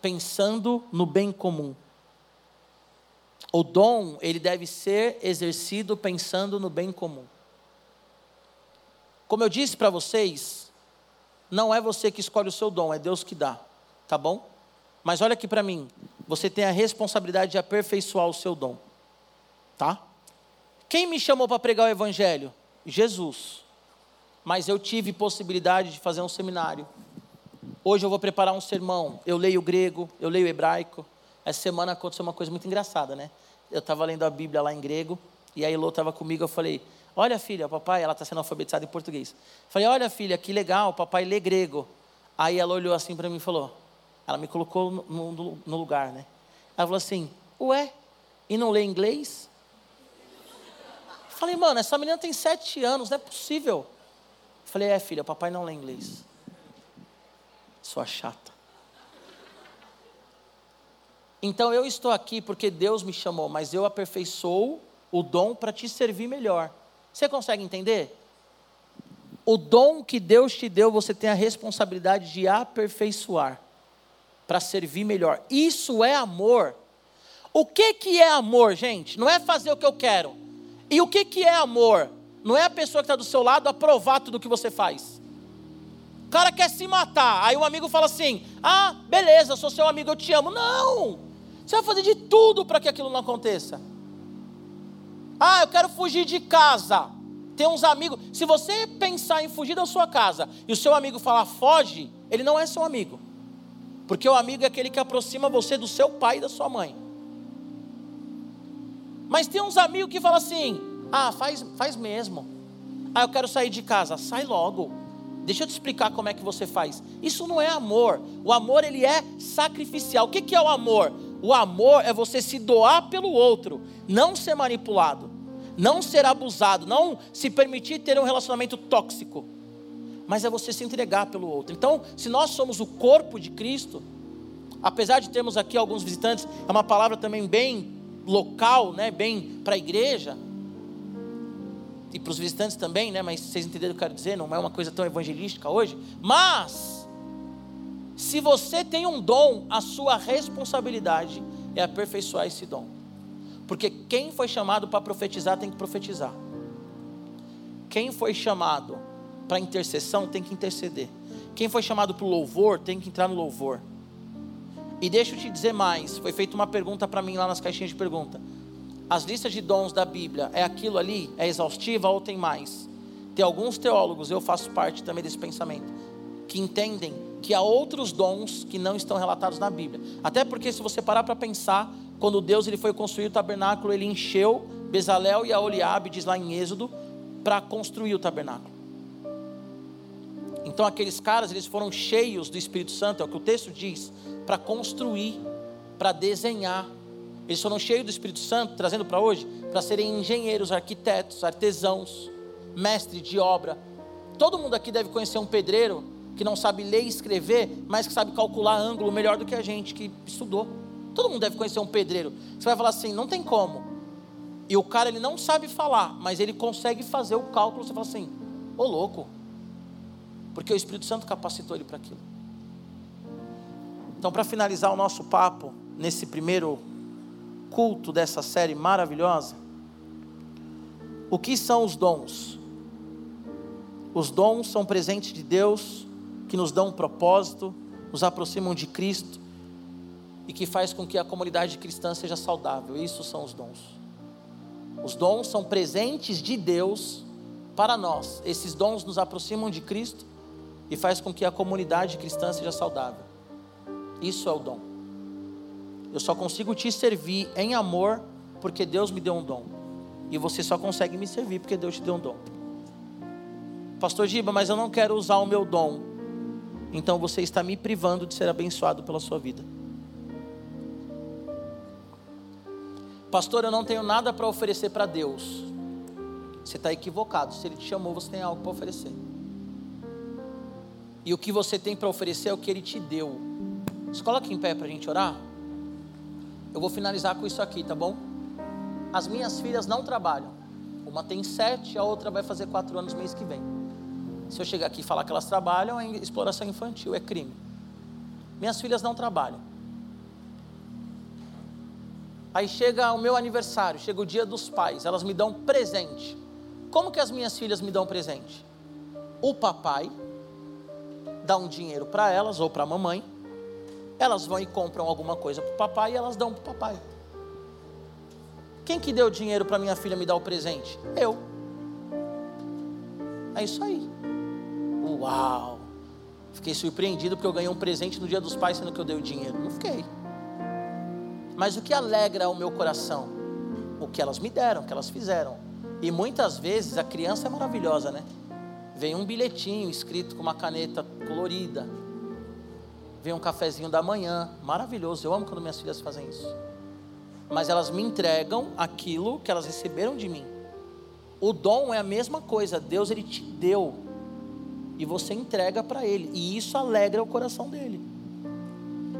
pensando no bem comum. O dom, ele deve ser exercido pensando no bem comum. Como eu disse para vocês, não é você que escolhe o seu dom, é Deus que dá, tá bom? Mas olha aqui para mim, você tem a responsabilidade de aperfeiçoar o seu dom, tá? Quem me chamou para pregar o evangelho? Jesus. Mas eu tive possibilidade de fazer um seminário. Hoje eu vou preparar um sermão. Eu leio grego, eu leio hebraico. Essa semana aconteceu uma coisa muito engraçada, né? eu estava lendo a Bíblia lá em grego, e a Elô estava comigo, eu falei, olha filha, papai, ela está sendo alfabetizada em português. Falei, olha filha, que legal, papai lê grego. Aí ela olhou assim para mim e falou, ela me colocou no, no, no lugar, né? Ela falou assim, ué, e não lê inglês? Falei, mano, essa menina tem sete anos, não é possível. Falei, é filha, papai não lê inglês. Sua chata. Então eu estou aqui porque Deus me chamou, mas eu aperfeiçoo o dom para te servir melhor. Você consegue entender? O dom que Deus te deu, você tem a responsabilidade de aperfeiçoar para servir melhor. Isso é amor. O que que é amor, gente? Não é fazer o que eu quero. E o que que é amor? Não é a pessoa que está do seu lado aprovar tudo o que você faz. O cara quer se matar. Aí o amigo fala assim: Ah, beleza, sou seu amigo, eu te amo. Não! Você vai fazer de tudo para que aquilo não aconteça. Ah, eu quero fugir de casa. Tem uns amigos. Se você pensar em fugir da sua casa e o seu amigo falar foge, ele não é seu amigo. Porque o amigo é aquele que aproxima você do seu pai e da sua mãe. Mas tem uns amigos que falam assim: ah, faz, faz mesmo. Ah, eu quero sair de casa. Sai logo. Deixa eu te explicar como é que você faz. Isso não é amor. O amor ele é sacrificial. O que, que é o amor? O amor é você se doar pelo outro, não ser manipulado, não ser abusado, não se permitir ter um relacionamento tóxico, mas é você se entregar pelo outro. Então, se nós somos o corpo de Cristo, apesar de termos aqui alguns visitantes, é uma palavra também bem local, né, bem para a igreja, e para os visitantes também, né, mas vocês entenderam o que eu quero dizer, não é uma coisa tão evangelística hoje, mas, se você tem um dom, a sua responsabilidade é aperfeiçoar esse dom, porque quem foi chamado para profetizar tem que profetizar, quem foi chamado para intercessão tem que interceder, quem foi chamado para o louvor tem que entrar no louvor, e deixa eu te dizer mais: foi feita uma pergunta para mim lá nas caixinhas de pergunta. As listas de dons da Bíblia, é aquilo ali? É exaustiva ou tem mais? Tem alguns teólogos, eu faço parte também desse pensamento, que entendem que há outros dons que não estão relatados na Bíblia. Até porque, se você parar para pensar, quando Deus ele foi construir o tabernáculo, ele encheu Bezalel e Aoliabe, diz lá em Êxodo, para construir o tabernáculo. Então aqueles caras, eles foram cheios do Espírito Santo, é o que o texto diz, para construir, para desenhar. Eles foram cheios do Espírito Santo, trazendo para hoje, para serem engenheiros, arquitetos, artesãos, mestres de obra. Todo mundo aqui deve conhecer um pedreiro que não sabe ler e escrever, mas que sabe calcular ângulo melhor do que a gente que estudou. Todo mundo deve conhecer um pedreiro. Você vai falar assim, não tem como. E o cara ele não sabe falar, mas ele consegue fazer o cálculo. Você fala assim, ô louco, porque o Espírito Santo capacitou ele para aquilo. Então, para finalizar o nosso papo, nesse primeiro culto dessa série maravilhosa, o que são os dons? Os dons são presentes de Deus que nos dão um propósito, nos aproximam de Cristo e que faz com que a comunidade cristã seja saudável. Isso são os dons. Os dons são presentes de Deus para nós. Esses dons nos aproximam de Cristo e faz com que a comunidade cristã seja saudável. Isso é o dom. Eu só consigo te servir em amor porque Deus me deu um dom. E você só consegue me servir porque Deus te deu um dom. Pastor Giba, mas eu não quero usar o meu dom. Então você está me privando de ser abençoado pela sua vida. Pastor, eu não tenho nada para oferecer para Deus. Você está equivocado. Se Ele te chamou, você tem algo para oferecer. E o que você tem para oferecer é o que Ele te deu. Se coloca em pé para a gente orar. Eu vou finalizar com isso aqui, tá bom? As minhas filhas não trabalham. Uma tem sete, a outra vai fazer quatro anos mês que vem. Se eu chegar aqui e falar que elas trabalham, é exploração infantil, é crime. Minhas filhas não trabalham. Aí chega o meu aniversário, chega o dia dos pais, elas me dão presente. Como que as minhas filhas me dão presente? O papai dá um dinheiro para elas ou para a mamãe, elas vão e compram alguma coisa para o papai e elas dão para o papai. Quem que deu dinheiro para minha filha me dar o presente? Eu. É isso aí. Uau! Fiquei surpreendido porque eu ganhei um presente no dia dos pais, sendo que eu dei o dinheiro. Não fiquei. Mas o que alegra o meu coração? O que elas me deram, o que elas fizeram. E muitas vezes a criança é maravilhosa, né? Vem um bilhetinho escrito com uma caneta colorida. Vem um cafezinho da manhã. Maravilhoso. Eu amo quando minhas filhas fazem isso. Mas elas me entregam aquilo que elas receberam de mim. O dom é a mesma coisa. Deus ele te deu e você entrega para ele, e isso alegra o coração dele.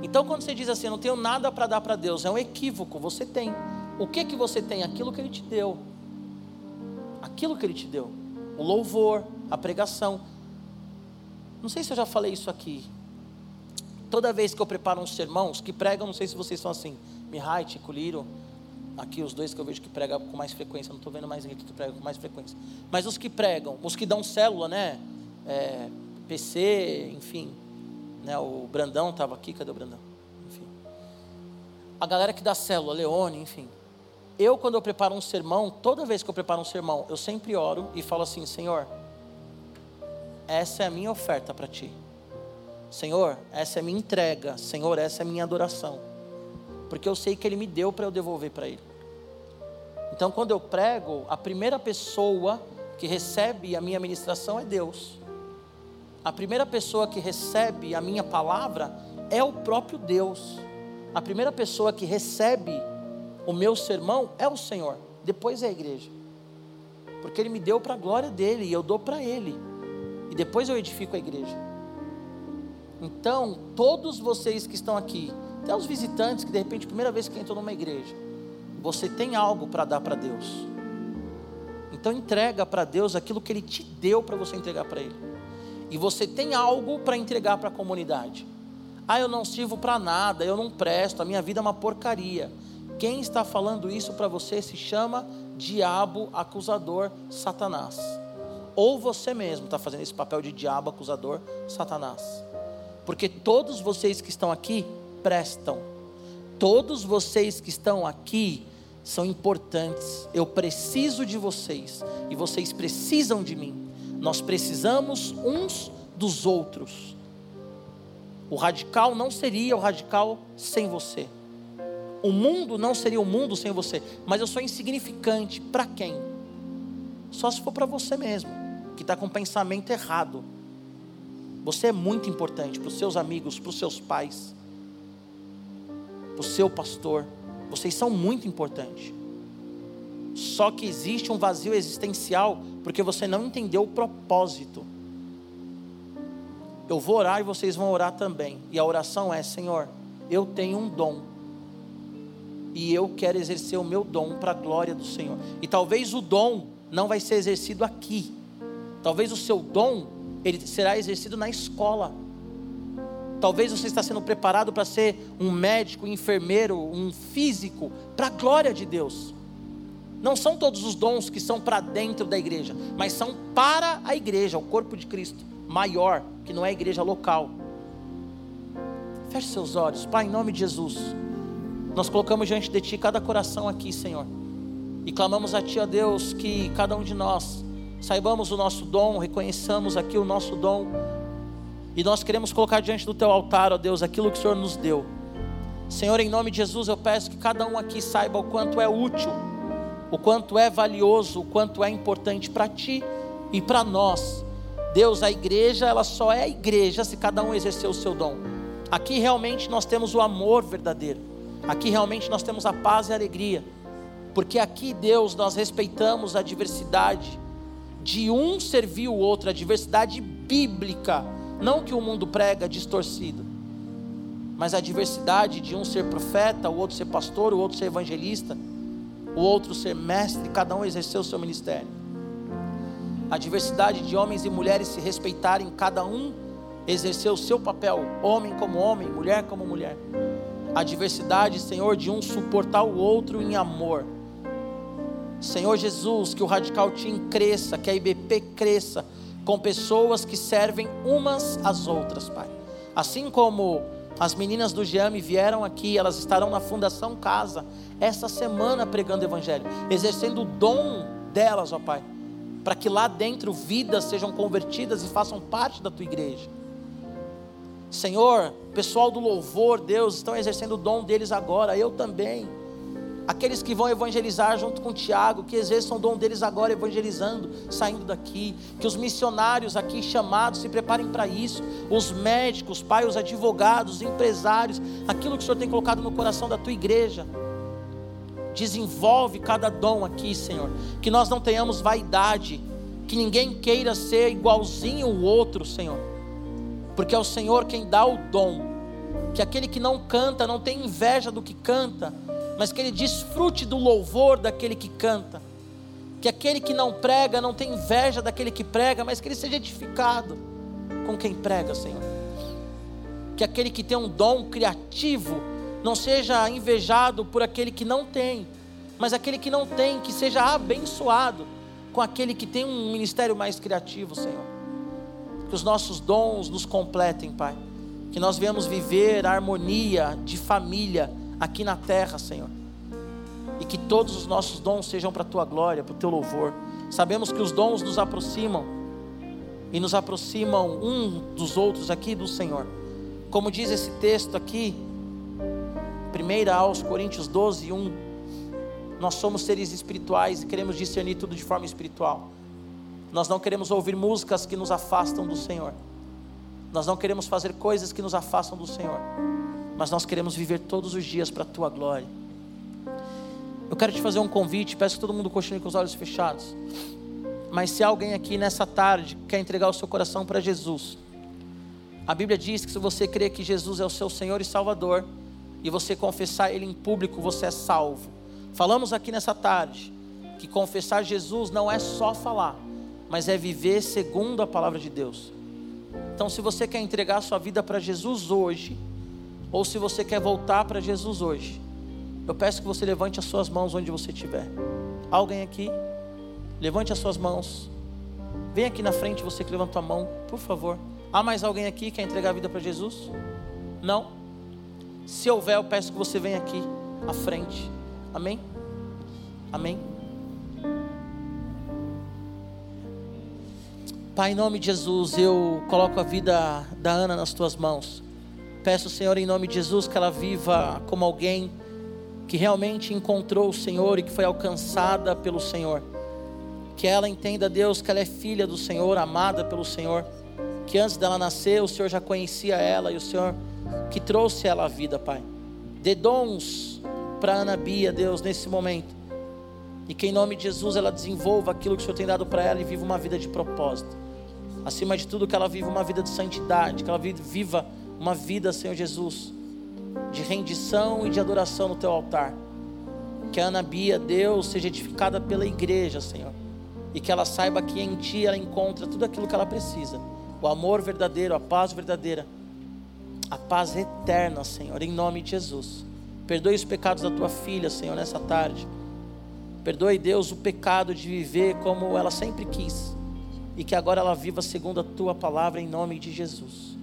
Então, quando você diz assim, eu não tenho nada para dar para Deus, é um equívoco. Você tem. O que que você tem? Aquilo que Ele te deu. Aquilo que Ele te deu. O louvor, a pregação. Não sei se eu já falei isso aqui. Toda vez que eu preparo uns sermãos que pregam, não sei se vocês são assim, Mihai, Tico Liro, aqui os dois que eu vejo que pregam com mais frequência, não estou vendo mais ninguém que prega com mais frequência. Mas os que pregam, os que dão célula, né? É, PC, enfim, né? O Brandão estava aqui, cadê o Brandão? Enfim. A galera que dá célula, Leone, enfim. Eu, quando eu preparo um sermão, toda vez que eu preparo um sermão, eu sempre oro e falo assim: Senhor, essa é a minha oferta para ti. Senhor, essa é minha entrega. Senhor, essa é minha adoração. Porque eu sei que Ele me deu para eu devolver para Ele. Então, quando eu prego, a primeira pessoa que recebe a minha ministração é Deus. A primeira pessoa que recebe a minha palavra é o próprio Deus. a primeira pessoa que recebe o meu sermão é o Senhor, depois é a igreja. Porque Ele me deu para a glória dele e eu dou para Ele. E depois eu edifico a igreja. Então, todos vocês que estão aqui, até os visitantes que de repente, primeira vez que entram numa igreja, você tem algo para dar para Deus. Então entrega para Deus aquilo que Ele te deu para você entregar para Ele. E você tem algo para entregar para a comunidade. Ah, eu não sirvo para nada, eu não presto, a minha vida é uma porcaria. Quem está falando isso para você se chama diabo acusador Satanás. Ou você mesmo está fazendo esse papel de diabo acusador Satanás. Porque todos vocês que estão aqui prestam. Todos vocês que estão aqui são importantes. Eu preciso de vocês e vocês precisam de mim. Nós precisamos uns dos outros. O radical não seria o radical sem você. O mundo não seria o mundo sem você. Mas eu sou insignificante para quem? Só se for para você mesmo, que está com o pensamento errado. Você é muito importante para os seus amigos, para os seus pais, para o seu pastor vocês são muito importantes. Só que existe um vazio existencial porque você não entendeu o propósito. Eu vou orar e vocês vão orar também. E a oração é: Senhor, eu tenho um dom. E eu quero exercer o meu dom para a glória do Senhor. E talvez o dom não vai ser exercido aqui. Talvez o seu dom ele será exercido na escola. Talvez você está sendo preparado para ser um médico, um enfermeiro, um físico, para a glória de Deus. Não são todos os dons que são para dentro da igreja, mas são para a igreja, o corpo de Cristo, maior, que não é a igreja local. Feche seus olhos, Pai, em nome de Jesus. Nós colocamos diante de Ti cada coração aqui, Senhor. E clamamos a Ti, ó Deus, que cada um de nós saibamos o nosso dom, reconheçamos aqui o nosso dom e nós queremos colocar diante do teu altar, ó Deus, aquilo que o Senhor nos deu. Senhor, em nome de Jesus, eu peço que cada um aqui saiba o quanto é útil, o quanto é valioso, o quanto é importante para ti e para nós. Deus, a igreja, ela só é igreja se cada um exercer o seu dom. Aqui realmente nós temos o amor verdadeiro. Aqui realmente nós temos a paz e a alegria. Porque aqui, Deus, nós respeitamos a diversidade de um servir o outro, a diversidade bíblica não que o mundo prega distorcido, mas a diversidade de um ser profeta, o outro ser pastor, o outro ser evangelista, o outro ser mestre, cada um exercer o seu ministério. A diversidade de homens e mulheres se respeitarem, cada um exercer o seu papel, homem como homem, mulher como mulher. A diversidade, Senhor, de um suportar o outro em amor. Senhor Jesus, que o Radical Team cresça, que a IBP cresça, com pessoas que servem umas às outras, Pai. Assim como as meninas do Giame vieram aqui, elas estarão na Fundação Casa essa semana pregando Evangelho, exercendo o dom delas, ó Pai, para que lá dentro vidas sejam convertidas e façam parte da tua igreja. Senhor, pessoal do louvor, Deus, estão exercendo o dom deles agora, eu também aqueles que vão evangelizar junto com Tiago, que exerçam o dom deles agora evangelizando, saindo daqui, que os missionários aqui chamados se preparem para isso, os médicos, pai, os advogados, os empresários, aquilo que o Senhor tem colocado no coração da tua igreja. Desenvolve cada dom aqui, Senhor, que nós não tenhamos vaidade, que ninguém queira ser igualzinho o outro, Senhor, porque é o Senhor quem dá o dom. Que aquele que não canta não tem inveja do que canta, mas que ele desfrute do louvor daquele que canta. Que aquele que não prega não tenha inveja daquele que prega, mas que ele seja edificado com quem prega, Senhor. Que aquele que tem um dom criativo não seja invejado por aquele que não tem, mas aquele que não tem, que seja abençoado com aquele que tem um ministério mais criativo, Senhor. Que os nossos dons nos completem, Pai. Que nós venhamos viver a harmonia de família aqui na terra, Senhor. E que todos os nossos dons sejam para a tua glória, para o teu louvor. Sabemos que os dons nos aproximam e nos aproximam um dos outros aqui do Senhor. Como diz esse texto aqui, 1 aos Coríntios 12, 1. Nós somos seres espirituais e queremos discernir tudo de forma espiritual. Nós não queremos ouvir músicas que nos afastam do Senhor. Nós não queremos fazer coisas que nos afastam do Senhor mas nós queremos viver todos os dias para a tua glória. Eu quero te fazer um convite, peço que todo mundo continue com os olhos fechados. Mas se alguém aqui nessa tarde quer entregar o seu coração para Jesus, a Bíblia diz que se você crer que Jesus é o seu Senhor e Salvador, e você confessar Ele em público, você é salvo. Falamos aqui nessa tarde que confessar Jesus não é só falar, mas é viver segundo a palavra de Deus. Então, se você quer entregar sua vida para Jesus hoje, ou se você quer voltar para Jesus hoje, eu peço que você levante as suas mãos onde você estiver. Alguém aqui? Levante as suas mãos. Vem aqui na frente, você que levantou a mão, por favor. Há mais alguém aqui que quer entregar a vida para Jesus? Não? Se houver, eu peço que você venha aqui à frente. Amém? Amém? Pai, em nome de Jesus, eu coloco a vida da Ana nas tuas mãos. Peço, Senhor, em nome de Jesus, que ela viva como alguém que realmente encontrou o Senhor e que foi alcançada pelo Senhor. Que ela entenda, Deus, que ela é filha do Senhor, amada pelo Senhor. Que antes dela nascer, o Senhor já conhecia ela e o Senhor que trouxe ela à vida, Pai. Dê dons para Ana Bia, Deus, nesse momento. E que em nome de Jesus ela desenvolva aquilo que o Senhor tem dado para ela e viva uma vida de propósito. Acima de tudo, que ela viva uma vida de santidade, que ela viva uma vida, Senhor Jesus, de rendição e de adoração no teu altar. Que a Ana Bia, Deus, seja edificada pela igreja, Senhor. E que ela saiba que em Ti ela encontra tudo aquilo que ela precisa: o amor verdadeiro, a paz verdadeira, a paz eterna, Senhor, em nome de Jesus. Perdoe os pecados da tua filha, Senhor, nessa tarde. Perdoe, Deus, o pecado de viver como ela sempre quis. E que agora ela viva segundo a tua palavra, em nome de Jesus.